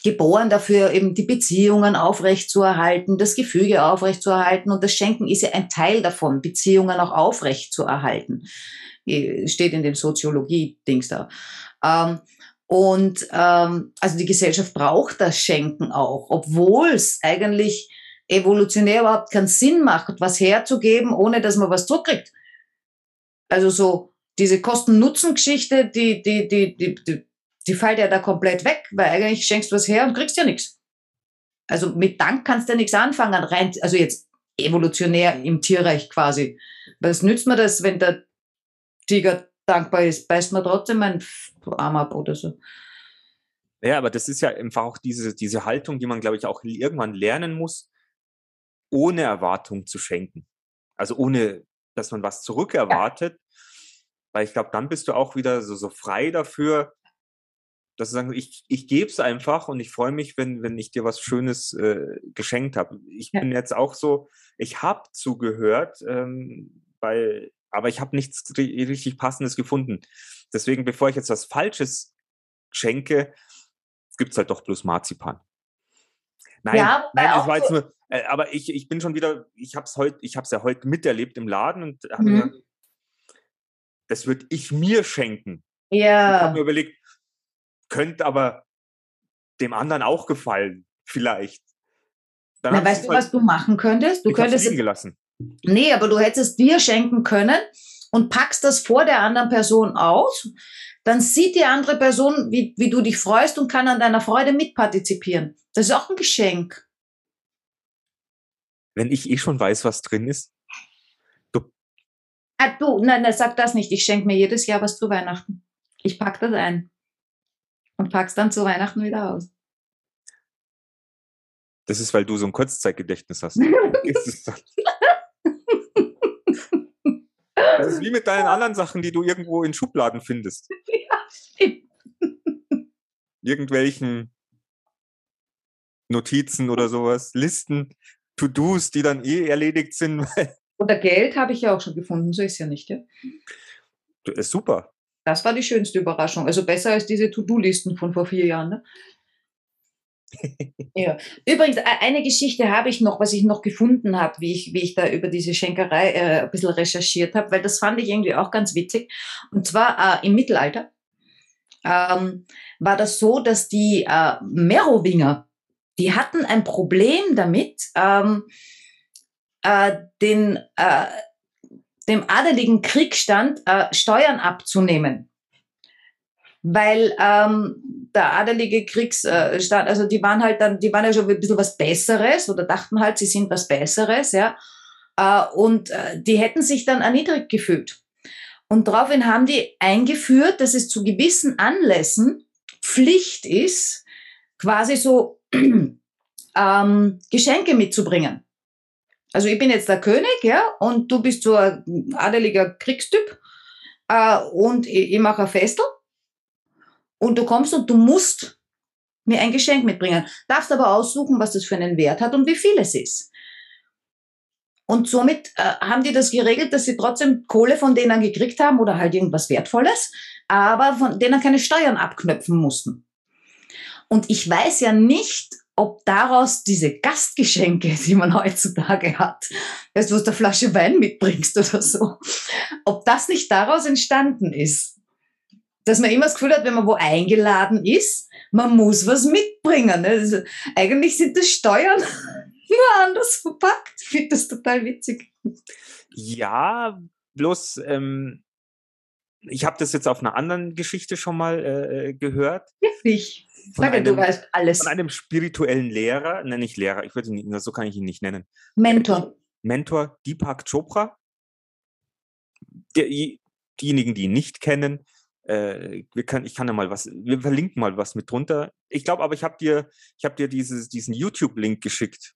geboren dafür, eben die Beziehungen aufrechtzuerhalten, das Gefüge aufrechtzuerhalten. Und das Schenken ist ja ein Teil davon, Beziehungen auch aufrechtzuerhalten. Äh, Steht in dem Soziologie-Dings da. Ähm, und ähm, also die Gesellschaft braucht das Schenken auch, obwohl es eigentlich evolutionär überhaupt keinen Sinn macht, was herzugeben, ohne dass man was zurückkriegt. Also so diese Kosten-Nutzen-Geschichte, die, die, die, die, die, die fällt ja da komplett weg, weil eigentlich schenkst du was her und kriegst ja nichts. Also mit Dank kannst du ja nichts anfangen, rein, also jetzt evolutionär im Tierreich quasi. Was nützt mir das, wenn der Tiger dankbar ist? Beißt man trotzdem einen Arm ab oder so. Ja, aber das ist ja einfach auch diese, diese Haltung, die man, glaube ich, auch irgendwann lernen muss, ohne Erwartung zu schenken. Also ohne, dass man was zurückerwartet. Weil ich glaube, dann bist du auch wieder so, so frei dafür, dass du sagst, ich, ich gebe es einfach und ich freue mich, wenn, wenn ich dir was Schönes äh, geschenkt habe. Ich Ja. bin jetzt auch so, ich habe zugehört, ähm, bei, aber ich habe nichts ri- richtig Passendes gefunden. Deswegen, bevor ich jetzt was Falsches schenke, gibt's halt doch bloß Marzipan. Nein, Ja, nein, das war jetzt nur, äh, aber ich, ich bin schon wieder, ich habe es heute, ich habe es ja heute miterlebt im Laden und hab Mhm. mir das würde ich mir schenken. Ich Ja. habe mir überlegt, könnte aber dem anderen auch gefallen, vielleicht. Dann Na, ich weißt es du, halt- was du machen könntest? Du ich könntest gelassen. Nee, aber du hättest es dir schenken können und packst das vor der anderen Person aus. Dann sieht die andere Person, wie, wie du dich freust und kann an deiner Freude mitpartizipieren. Das ist auch ein Geschenk. Wenn ich eh schon weiß, was drin ist. Ah, du, nein, nein, sag das nicht. Ich schenke mir jedes Jahr was zu Weihnachten. Ich pack das ein. Und pack's dann zu Weihnachten wieder aus. Das ist, weil du so ein Kurzzeitgedächtnis hast. *laughs* Ist es dann. Das ist wie mit deinen anderen Sachen, die du irgendwo in Schubladen findest. *laughs* Irgendwelchen Notizen oder sowas, Listen, To-Dos, die dann eh erledigt sind. *laughs* Oder Geld habe ich ja auch schon gefunden. So ist ja nicht, ja? Das ist super. Das war die schönste Überraschung. Also besser als diese To-Do-Listen von vor vier Jahren. Ne? Ja. Übrigens, e- eine Geschichte habe ich noch, was ich noch gefunden habe, wie ich, wie ich da über diese Schenkerei äh, ein bisschen recherchiert habe, weil das fand ich irgendwie auch ganz witzig. Und zwar äh, im Mittelalter ähm, war das so, dass die äh, Merowinger, die hatten ein Problem damit, ähm, äh, den, äh, dem adeligen Kriegsstand äh, Steuern abzunehmen. Weil ähm, der adelige Kriegsstand, also die waren halt dann, die waren ja schon ein bisschen was Besseres oder dachten halt, sie sind was Besseres, ja. Äh, und äh, die hätten sich dann erniedrigt gefühlt. Und daraufhin haben die eingeführt, dass es zu gewissen Anlässen Pflicht ist, quasi so *clears throat* ähm, Geschenke mitzubringen. Also ich bin jetzt der König, ja, und du bist so ein adeliger Kriegstyp äh, und ich, ich mache ein Festel und du kommst und du musst mir ein Geschenk mitbringen. Darfst aber aussuchen, was das für einen Wert hat und wie viel es ist. Und somit äh, haben die das geregelt, dass sie trotzdem Kohle von denen gekriegt haben oder halt irgendwas Wertvolles, aber von denen keine Steuern abknöpfen mussten. Und ich weiß ja nicht, ob daraus diese Gastgeschenke, *laughs* die man heutzutage hat, weißt du, was eine Flasche Wein mitbringst oder so, ob das nicht daraus entstanden ist. Dass man immer das Gefühl hat, wenn man wo eingeladen ist, man muss was mitbringen. Ne? Also, eigentlich sind das Steuern *laughs* nur anders verpackt. Ich finde das total witzig. Ja, bloß, ähm, ich habe das jetzt auf einer anderen Geschichte schon mal äh, gehört. Wirklich. Von Sage, du einem, weißt alles. von einem spirituellen Lehrer, nenne ich Lehrer, ich würde ihn so kann ich ihn nicht nennen. Mentor. Mentor Deepak Chopra. die, diejenigen, die ihn nicht kennen, äh, wir können, ich kann ja mal was, wir verlinken mal was mit drunter. Ich glaube aber, ich habe dir, ich habe dir dieses, diesen YouTube-Link geschickt.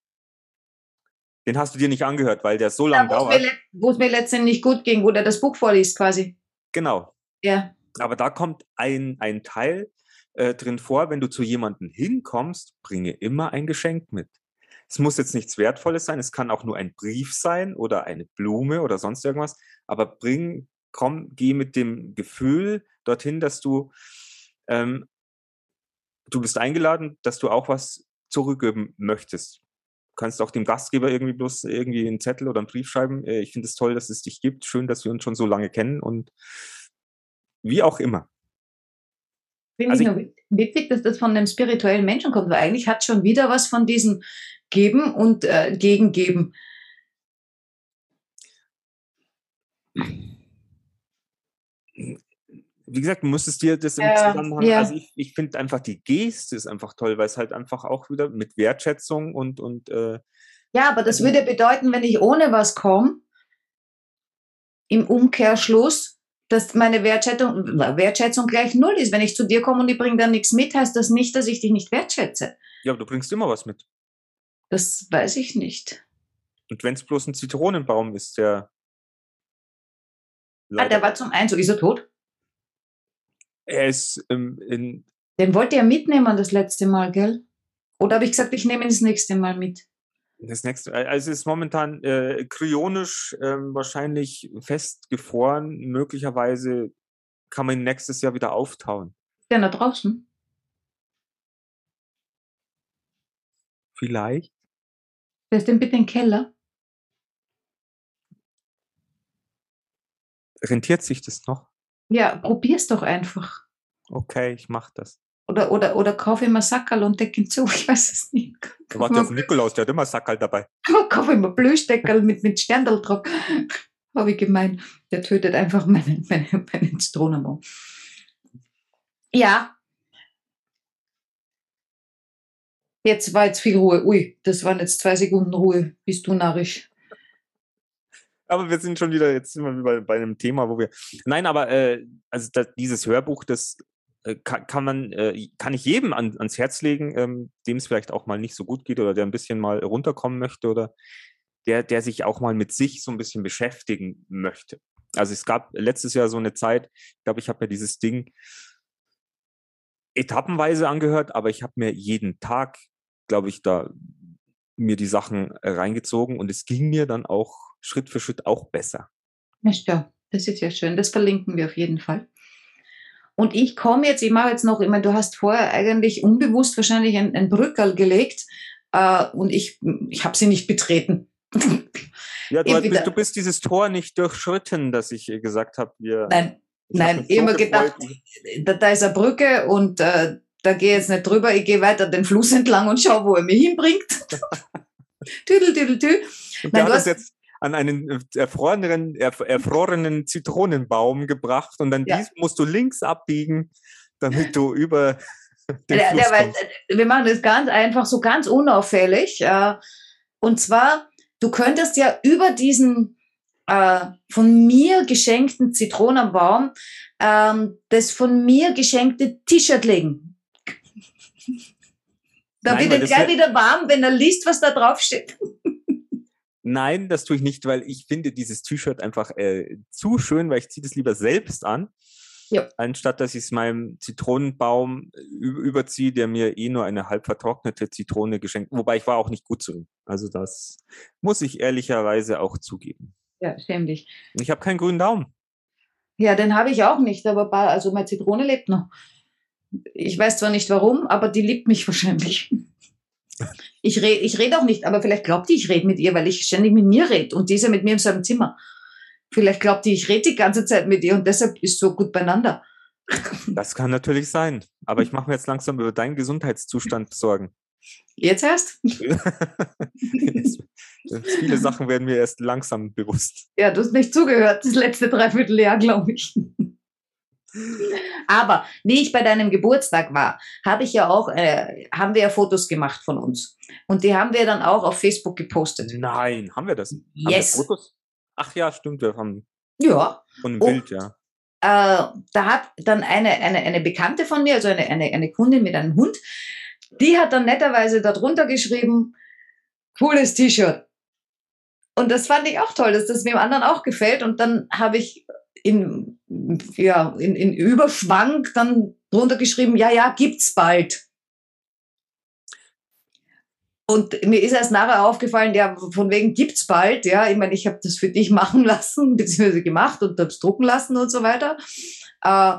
Den hast du dir nicht angehört, weil der so lange ja, dauert. Wo es mir letztendlich gut ging, wo der das Buch vorliest quasi. Genau. Ja. Aber da kommt ein, ein Teil äh, drin vor, wenn du zu jemandem hinkommst, bringe immer ein Geschenk mit. Es muss jetzt nichts Wertvolles sein, es kann auch nur ein Brief sein oder eine Blume oder sonst irgendwas, aber bring, komm, geh mit dem Gefühl dorthin, dass du, ähm, du bist eingeladen, dass du auch was zurückgeben möchtest. Du kannst auch dem Gastgeber irgendwie bloß irgendwie einen Zettel oder einen Brief schreiben. Äh, ich finde es toll, dass es dich gibt. Schön, dass wir uns schon so lange kennen und wie auch immer. Finde also ich nur witzig, dass das von einem spirituellen Menschen kommt, weil eigentlich hat schon wieder was von diesem Geben und äh, Gegengeben. Wie gesagt, du musstest dir das im Ja, Zusammenhang, ja. also ich, ich finde einfach die Geste ist einfach toll, weil es halt einfach auch wieder mit Wertschätzung und, und äh, Ja, aber das Also- würde bedeuten, wenn ich ohne was komme, im Umkehrschluss, dass meine Wertschätzung, Wertschätzung gleich null ist. Wenn ich zu dir komme und ich bringe dann nichts mit, heißt das nicht, dass ich dich nicht wertschätze. ja, aber du bringst immer was mit. Das weiß ich nicht. Und wenn es bloß ein Zitronenbaum ist, der Ah, der war zum Einzug. Ist er tot? Er ist ähm, in, Den wollte er mitnehmen das letzte Mal, gell? Oder habe ich gesagt, ich nehme ihn das nächste Mal mit? das nächste, also es ist momentan äh, kryonisch ähm, wahrscheinlich festgefroren. Möglicherweise kann man ihn nächstes Jahr wieder auftauen. Der da draußen? Vielleicht. Der ist denn bitte im Keller? Rentiert sich das noch? Ja, probier's doch einfach. Okay, ich mach das. Oder, oder, oder kauf ihm ein Sackerl und deck ihn zu. *laughs* Ich weiß es nicht. Da warte auf Nikolaus, der hat immer Sackerl dabei. *laughs* Kauf ihm ein Blöschdeckerl mit, mit Sterndl drauf. *laughs* Habe ich gemeint. Der tötet einfach meinen, meinen, meinen Zitronenbaum. Ja. Jetzt war jetzt viel Ruhe. Ui, das waren jetzt zwei Sekunden Ruhe. Bist du narrisch? Aber wir sind schon wieder, jetzt sind wir bei, bei einem Thema, wo wir. Nein, aber äh, also das, dieses Hörbuch, das äh, kann, kann man, äh, kann ich jedem an, ans Herz legen, ähm, dem es vielleicht auch mal nicht so gut geht oder der ein bisschen mal runterkommen möchte oder der, der sich auch mal mit sich so ein bisschen beschäftigen möchte. Also es gab letztes Jahr so eine Zeit, ich glaube, ich habe mir dieses Ding etappenweise angehört, aber ich habe mir jeden Tag, glaube ich, da mir die Sachen reingezogen und es ging mir dann auch Schritt für Schritt auch besser. Ja, das ist ja schön. Das verlinken wir auf jeden Fall. Und ich komme jetzt, ich mache jetzt noch, ich meine, du hast vorher eigentlich unbewusst wahrscheinlich ein, ein Brückerl gelegt äh, und ich, ich habe sie nicht betreten. Ja, du, bist, du bist dieses Tor nicht durchschritten, dass ich gesagt habe, wir. Nein, nein, immer gefreut. gedacht, da, da ist eine Brücke und äh, da gehe ich jetzt nicht drüber, ich gehe weiter den Fluss entlang und schaue, wo er mich hinbringt. *laughs* tüdel, tüdel, tü. Und Nein, du hast- jetzt an einen äh, erfrorenen, erf erfrorenen Zitronenbaum gebracht und dann Ja. dies musst du links abbiegen, damit du über *laughs* den Der, Fluss der, weil, kommst. äh, wir machen das ganz einfach, so ganz unauffällig. Äh, und zwar, du könntest ja über diesen äh, von mir geschenkten Zitronenbaum ähm, das von mir geschenkte T-Shirt legen. Da Nein, weil wird er gleich wieder warm, wenn er liest, was da drauf steht. Nein, das tue ich nicht, weil ich finde dieses T-Shirt einfach äh, zu schön, weil ich ziehe das lieber selbst an, Ja. anstatt dass ich es meinem Zitronenbaum ü- überziehe, der mir eh nur eine halb vertrocknete Zitrone geschenkt. Wobei ich war auch nicht gut zu ihm. Also das muss ich ehrlicherweise auch zugeben. Ja, schäm dich. Ich habe keinen grünen Daumen. Ja, den habe ich auch nicht, aber also meine Zitrone lebt noch. Ich weiß zwar nicht warum, aber die liebt mich *laughs* wahrscheinlich. Ich rede ich red auch nicht, aber vielleicht glaubt die, ich rede mit ihr, weil ich ständig mit mir rede und die ist ja mit mir in seinem Zimmer. Vielleicht glaubt die, ich rede die ganze Zeit mit ihr und deshalb ist so gut beieinander. *laughs* Das kann natürlich sein. Aber ich mache mir jetzt langsam über deinen Gesundheitszustand Sorgen. Jetzt erst? *laughs* Viele Sachen werden mir erst langsam bewusst. Ja, du hast nicht zugehört, das letzte Dreivierteljahr, glaube ich. Aber wie ich bei deinem Geburtstag war, habe ich ja auch, äh, haben wir ja Fotos gemacht von uns. Und die haben wir dann auch auf Facebook gepostet. Nein, haben wir das? Yes. wir Fotos? Ach ja, stimmt. Wir haben Ja. Im Oh. Bild, ja. äh, da hat dann eine, eine, eine Bekannte von mir, also eine, eine, eine Kundin mit einem Hund, die hat dann netterweise darunter geschrieben, cooles T-Shirt. Und das fand ich auch toll, dass das dem anderen auch gefällt. Und dann habe ich in, ja, in, in Überschwang dann drunter geschrieben, ja, ja, gibt's bald. Und mir ist erst nachher aufgefallen, ja, von wegen gibt's bald, ja. Ich meine, ich habe das für dich *laughs* machen lassen, beziehungsweise gemacht und hab's drucken lassen und so weiter. Äh,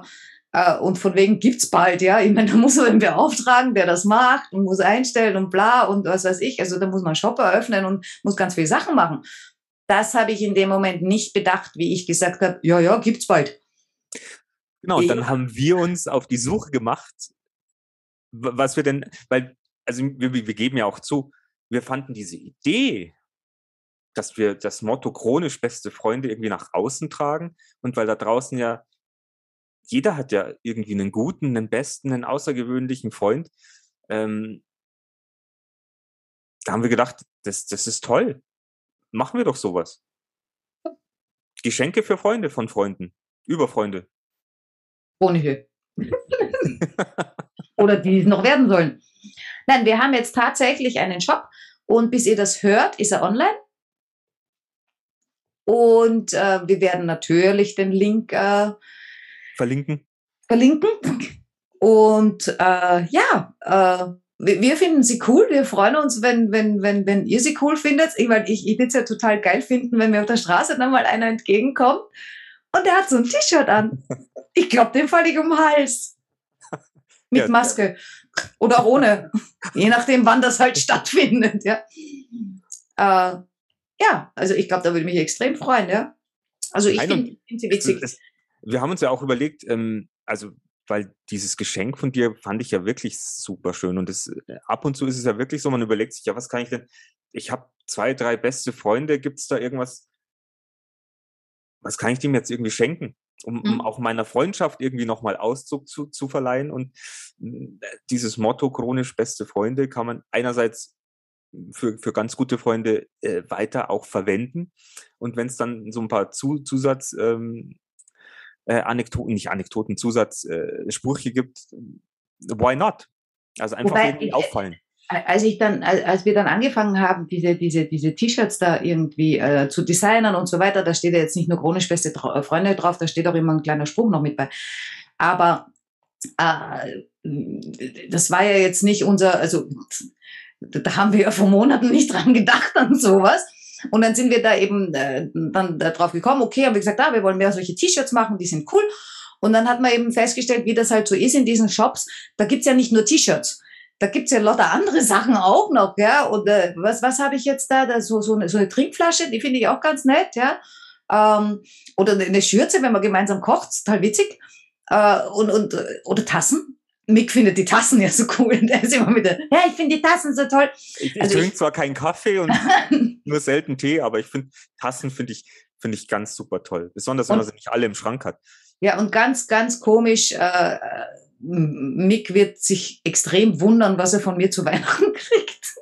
äh, und von wegen gibt's bald, ja. Ich meine, da muss man einen beauftragen, der das macht und muss einstellen und bla und was weiß ich. Also da muss man einen Shop eröffnen und muss ganz viele Sachen machen. Das habe ich in dem Moment nicht bedacht, wie ich gesagt habe, ja, ja, gibt's bald. Genau, und dann haben wir uns auf die Suche gemacht, was wir denn, weil, also wir, wir wir geben ja auch zu, wir fanden diese Idee, dass wir das Motto chronisch beste Freunde irgendwie nach außen tragen und weil da draußen ja, jeder hat ja irgendwie einen guten, einen besten, einen außergewöhnlichen Freund, ähm, da haben wir gedacht, das, das ist toll. Machen wir doch sowas. Geschenke für Freunde von Freunden, über Freunde. Chronische. *laughs* Oder die es noch werden sollen. Nein, wir haben jetzt tatsächlich einen Shop und bis ihr das hört, ist er online. Und äh, wir werden natürlich den Link äh, Verlinken. verlinken. Und äh, ja, äh, wir, finden sie cool. Wir freuen uns, wenn, wenn, wenn, wenn ihr sie cool findet. Ich meine, ich, ich würde es ja total geil finden, wenn mir auf der Straße dann mal einer entgegenkommt und der hat so ein T-Shirt an. Ich glaube, den falle ich um den Hals. *laughs* Mit Ja. Maske. Oder auch ohne. *laughs* Je nachdem, wann das halt stattfindet, ja. Äh, ja, also ich glaube, da würde ich mich extrem freuen, ja. Also ich finde find sie witzig. Wir haben uns ja auch überlegt, ähm, also weil dieses Geschenk von dir fand ich ja wirklich super schön und es, äh, ab und zu ist es ja wirklich so, man überlegt sich, ja, was kann ich denn? Ich habe zwei, drei beste Freunde, gibt es da irgendwas? Was kann ich dem jetzt irgendwie schenken? Um, um Mhm. auch meiner Freundschaft irgendwie nochmal Ausdruck zu, zu verleihen. Und äh, dieses Motto chronisch beste Freunde kann man einerseits für, für ganz gute Freunde äh, weiter auch verwenden. Und wenn es dann so ein paar zu, Zusatz ähm, äh, Anekdoten, nicht Anekdoten, Zusatz äh, Sprüche gibt, why not? Also einfach Wobei, irgendwie auffallen. als ich dann, als wir dann angefangen haben, diese, diese, diese T-Shirts da irgendwie äh, zu designen und so weiter, da steht ja jetzt nicht nur chronisch beste Dra- Freunde drauf, da steht auch immer ein kleiner Spruch noch mit bei. Aber äh, das war ja jetzt nicht unser, also da haben wir ja vor Monaten nicht dran gedacht an sowas. Und dann sind wir da eben äh, dann da drauf gekommen, okay, haben wir gesagt, ah, wir wollen mehr solche T-Shirts machen, die sind cool. Und dann hat man eben festgestellt, wie das halt so ist in diesen Shops. Da gibt's ja nicht nur T-Shirts da gibt's ja lauter andere Sachen auch noch, ja. Und äh, was, was habe ich jetzt da? da so, so, eine, so eine Trinkflasche, die finde ich auch ganz nett, ja. Ähm, oder eine Schürze, wenn man gemeinsam kocht, ist total witzig. Äh, und, und, äh, oder Tassen. Mick findet die Tassen ja so cool. *laughs* Der ist immer mit der, ja, ich finde die Tassen so toll. Ich also ich- trinke zwar keinen Kaffee und *laughs* nur selten Tee, aber ich finde, Tassen finde ich, finde ich ganz super toll. Besonders, wenn man sie nicht alle im Schrank hat. Ja, und ganz, ganz komisch, äh, Mick wird sich extrem wundern, was er von mir zu *laughs* Weihnachten kriegt.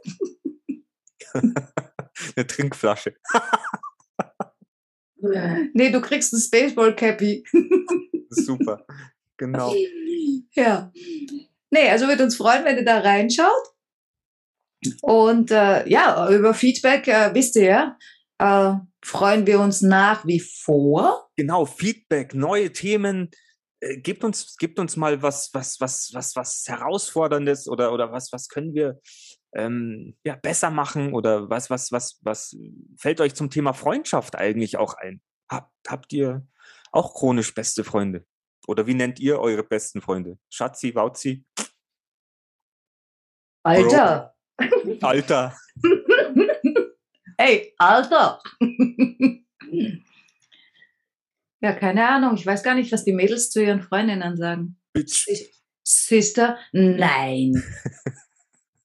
*laughs* Eine Trinkflasche. *laughs* Nee, du kriegst ein Baseball-Cappy. Super. Genau. Ja. Nee, also wird uns freuen, wenn ihr da reinschaut. Und äh, ja, über Feedback, äh, wisst ihr äh, freuen wir uns nach wie vor. Genau, Feedback, neue Themen. Äh, Gebt uns, gebt uns mal was, was, was, was, was Herausforderndes oder, oder was, was können wir ähm, ja, besser machen oder was, was, was, was fällt euch zum Thema Freundschaft eigentlich auch ein? Habt, habt ihr auch chronisch beste Freunde? Oder wie nennt ihr eure besten Freunde? Schatzi, Wauzi, Alter. Alter. *laughs* hey, Alter. *laughs* ja, keine Ahnung. Ich weiß gar nicht, was die Mädels zu ihren Freundinnen sagen. Bitch. Sister? Nein. *laughs*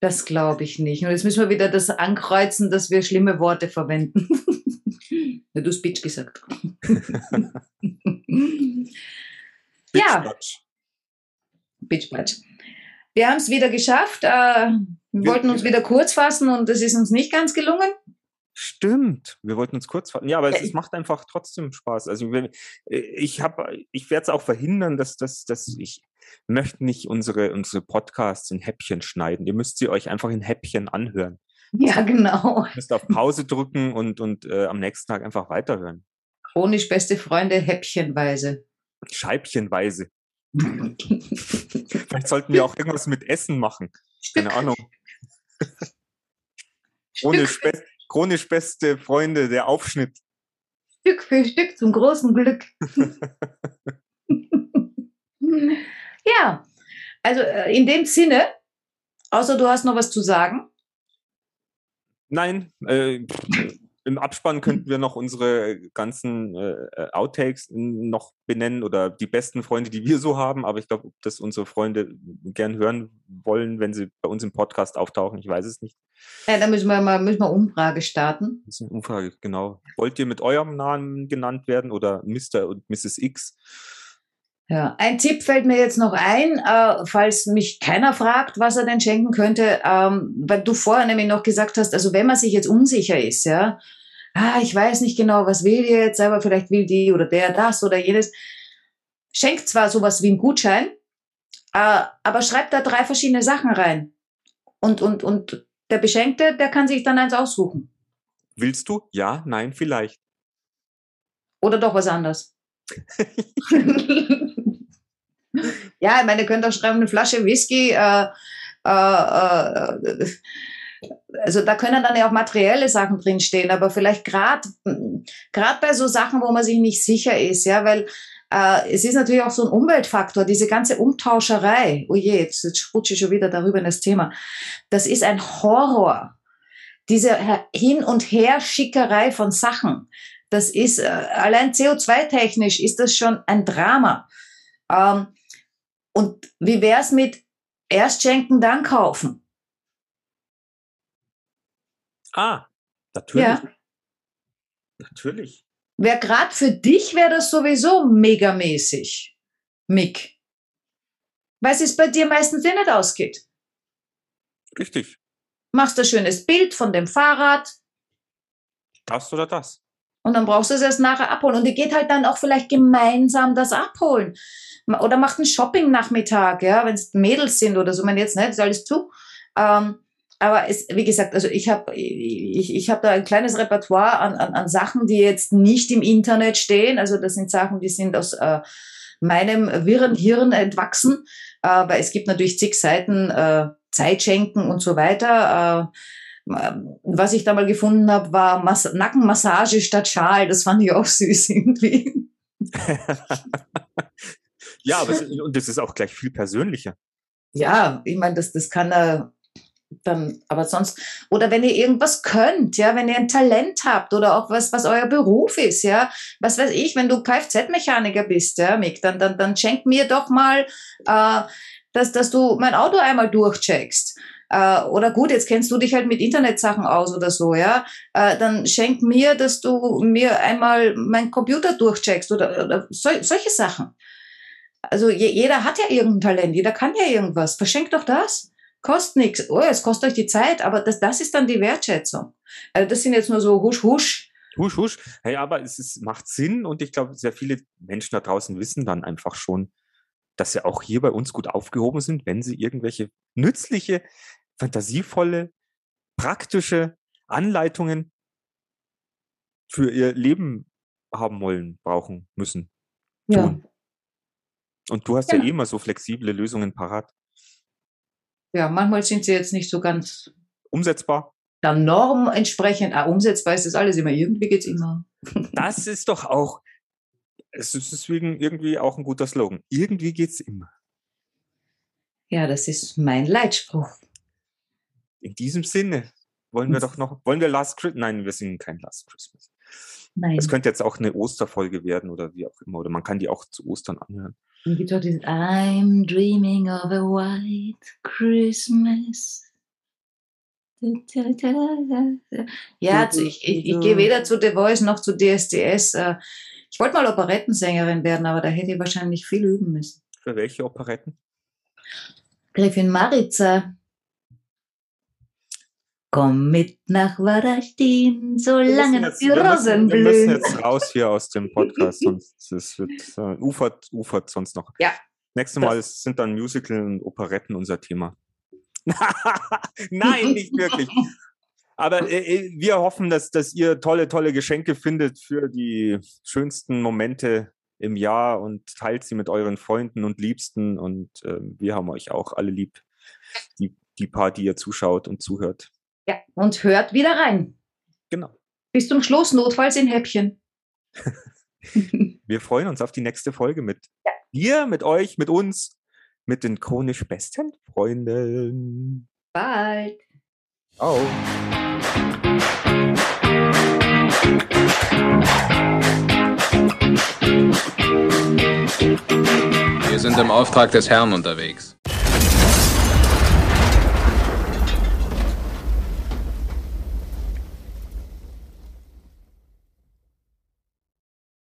Das glaube ich nicht. Und jetzt müssen wir wieder das ankreuzen, dass wir schlimme Worte verwenden. ja, du hast Bitch gesagt. ja, Bitch. Bitch. Wir haben es wieder geschafft. Äh, wir wollten uns wieder kurz fassen und das ist uns nicht ganz gelungen. Stimmt, wir wollten uns kurz fassen. Ja, aber es, es macht einfach trotzdem Spaß. Also wenn, äh, ich habe, ich werde es auch verhindern, dass, dass, dass ich möchte nicht unsere, unsere Podcasts in Häppchen schneiden. Ihr müsst sie euch einfach in Häppchen anhören. Ja, genau. Ihr müsst auf Pause drücken und, und äh, am nächsten Tag einfach weiterhören. Chronisch beste Freunde häppchenweise. Scheibchenweise. Vielleicht sollten wir auch irgendwas mit Essen machen. Keine Ahnung. Chronisch, be chronisch beste Freunde, der Aufschnitt. Stück für Stück zum großen Glück. *laughs* ja, also äh, in dem Sinne, außer du hast noch was zu sagen. Nein, äh, im Abspann könnten wir noch unsere ganzen äh, äh, Outtakes noch benennen oder die besten Freunde, die wir so haben. Aber ich glaube, ob das unsere Freunde gern hören wollen, wenn sie bei uns im Podcast auftauchen, ich weiß es nicht. Ja, da müssen wir mal müssen wir Umfrage starten. Das ist eine Umfrage, genau. Wollt ihr mit eurem Namen genannt werden oder Mr. und Mrs. X? Ja, ein Tipp fällt mir jetzt noch ein, äh, falls mich keiner fragt, was er denn schenken könnte, ähm, weil du vorher nämlich noch gesagt hast, also wenn man sich jetzt unsicher ist, ja, ah, ich weiß nicht genau, was will die jetzt, aber vielleicht will die oder der das oder jenes. Schenkt zwar sowas wie einen Gutschein, äh, aber schreibt da drei verschiedene Sachen rein. Und, und, und der Beschenkte, der kann sich dann eins aussuchen. Willst du? Ja, nein, vielleicht. Oder doch was anderes. *laughs* ja, ich meine, ihr könnt auch schreiben, eine Flasche Whisky, äh, äh, äh, also da können dann ja auch materielle Sachen drinstehen, aber vielleicht gerade gerade bei so Sachen, wo man sich nicht sicher ist, ja, weil äh, es ist natürlich auch so ein Umweltfaktor, diese ganze Umtauscherei. Oh je, jetzt, jetzt rutsche ich schon wieder darüber in das Thema. Das ist ein Horror. Diese Hin- und Her-Schickerei von Sachen. Das ist, äh, allein CO2-technisch ist das schon ein Drama. Ähm, und wie wär's mit erst schenken, dann kaufen? Ah, natürlich. Ja. Natürlich. Wäre gerade für dich wäre das sowieso megamäßig, Mick. Weil es bei dir meistens eh nicht ausgeht. Richtig. Machst ein schönes Bild von dem Fahrrad. Das oder das. Und dann brauchst du es erst nachher abholen. Und ihr geht halt dann auch vielleicht gemeinsam das abholen. Oder macht einen Shopping-Nachmittag, ja, wenn es Mädels sind oder so. Man jetzt nicht, ist alles zu. Ähm, aber es, wie gesagt, also ich habe ich, ich hab da ein kleines Repertoire an, an, an Sachen, die jetzt nicht im Internet stehen. Also das sind Sachen, die sind aus äh, meinem wirren Hirn entwachsen. Äh, weil es gibt natürlich zig Seiten äh, Zeitschenken und so weiter. Äh, was ich da mal gefunden habe, war Mas Nackenmassage statt Schal. Das fand ich auch süß irgendwie. *laughs* ja, aber es, und das ist auch gleich viel persönlicher. Ja, ich meine, das, das kann er dann, aber sonst, oder wenn ihr irgendwas könnt, ja, wenn ihr ein Talent habt oder auch was, was euer Beruf ist, ja, was weiß ich, wenn du Kfz-Mechaniker bist, ja, Mick, dann, dann, dann schenk mir doch mal, äh, dass, dass du mein Auto einmal durchcheckst. Äh, oder gut, jetzt kennst du dich halt mit Internetsachen aus oder so, ja, äh, dann schenk mir, dass du mir einmal meinen Computer durchcheckst oder, oder so, solche Sachen. Also je, jeder hat ja irgendein Talent, jeder kann ja irgendwas. Verschenk doch das kostet nichts. Oh, es kostet euch die Zeit, aber das, das ist dann die Wertschätzung. Also das sind jetzt nur so husch, husch. Husch, husch. Hey, aber es ist, macht Sinn und ich glaube, sehr viele Menschen da draußen wissen dann einfach schon, dass sie auch hier bei uns gut aufgehoben sind, wenn sie irgendwelche nützliche, fantasievolle, praktische Anleitungen für ihr Leben haben wollen, brauchen, müssen. Tun. Ja. Und du hast ja. ja eh immer so flexible Lösungen parat. Ja, manchmal sind sie jetzt nicht so ganz umsetzbar. Der Norm entsprechend, ah, umsetzbar ist das alles immer. Irgendwie geht es immer. Das ist doch auch, es ist deswegen irgendwie auch ein guter Slogan. Irgendwie geht es immer. Ja, das ist mein Leitspruch. In diesem Sinne wollen wir doch noch, wollen wir Last Christmas? Nein, wir singen kein Last Christmas. Nein. Es könnte jetzt auch eine Osterfolge werden oder wie auch immer. Oder man kann die auch zu Ostern anhören. Und gibt auch dieses I'm dreaming of a white Christmas. Ja, also ich, ich, ich gehe weder zu The Voice noch zu DSDS. Äh, ich wollte mal Operettensängerin werden, aber da hätte ich wahrscheinlich viel üben müssen. Für welche Operetten? Gräfin Maritza. Komm mit nach Warastin, solange jetzt, die Rosen müssen, wir müssen blühen. jetzt raus hier aus dem Podcast, sonst es wird, äh, ufert, ufert sonst noch. Ja. Nächstes Mal ist, sind dann Musical und Operetten unser Thema. *laughs* Nein, nicht wirklich. Aber äh, äh, wir hoffen, dass, dass ihr tolle, tolle Geschenke findet für die schönsten Momente im Jahr und teilt sie mit euren Freunden und Liebsten. Und äh, wir haben euch auch alle lieb, die, die paar, die ihr zuschaut und zuhört. Ja, und hört wieder rein. Genau. Bis zum Schluss, notfalls in Häppchen. Wir freuen uns auf die nächste Folge mit dir, mit euch, mit uns, mit den chronisch besten Freunden. Bald. Ciao. Wir sind im Auftrag des Herrn unterwegs.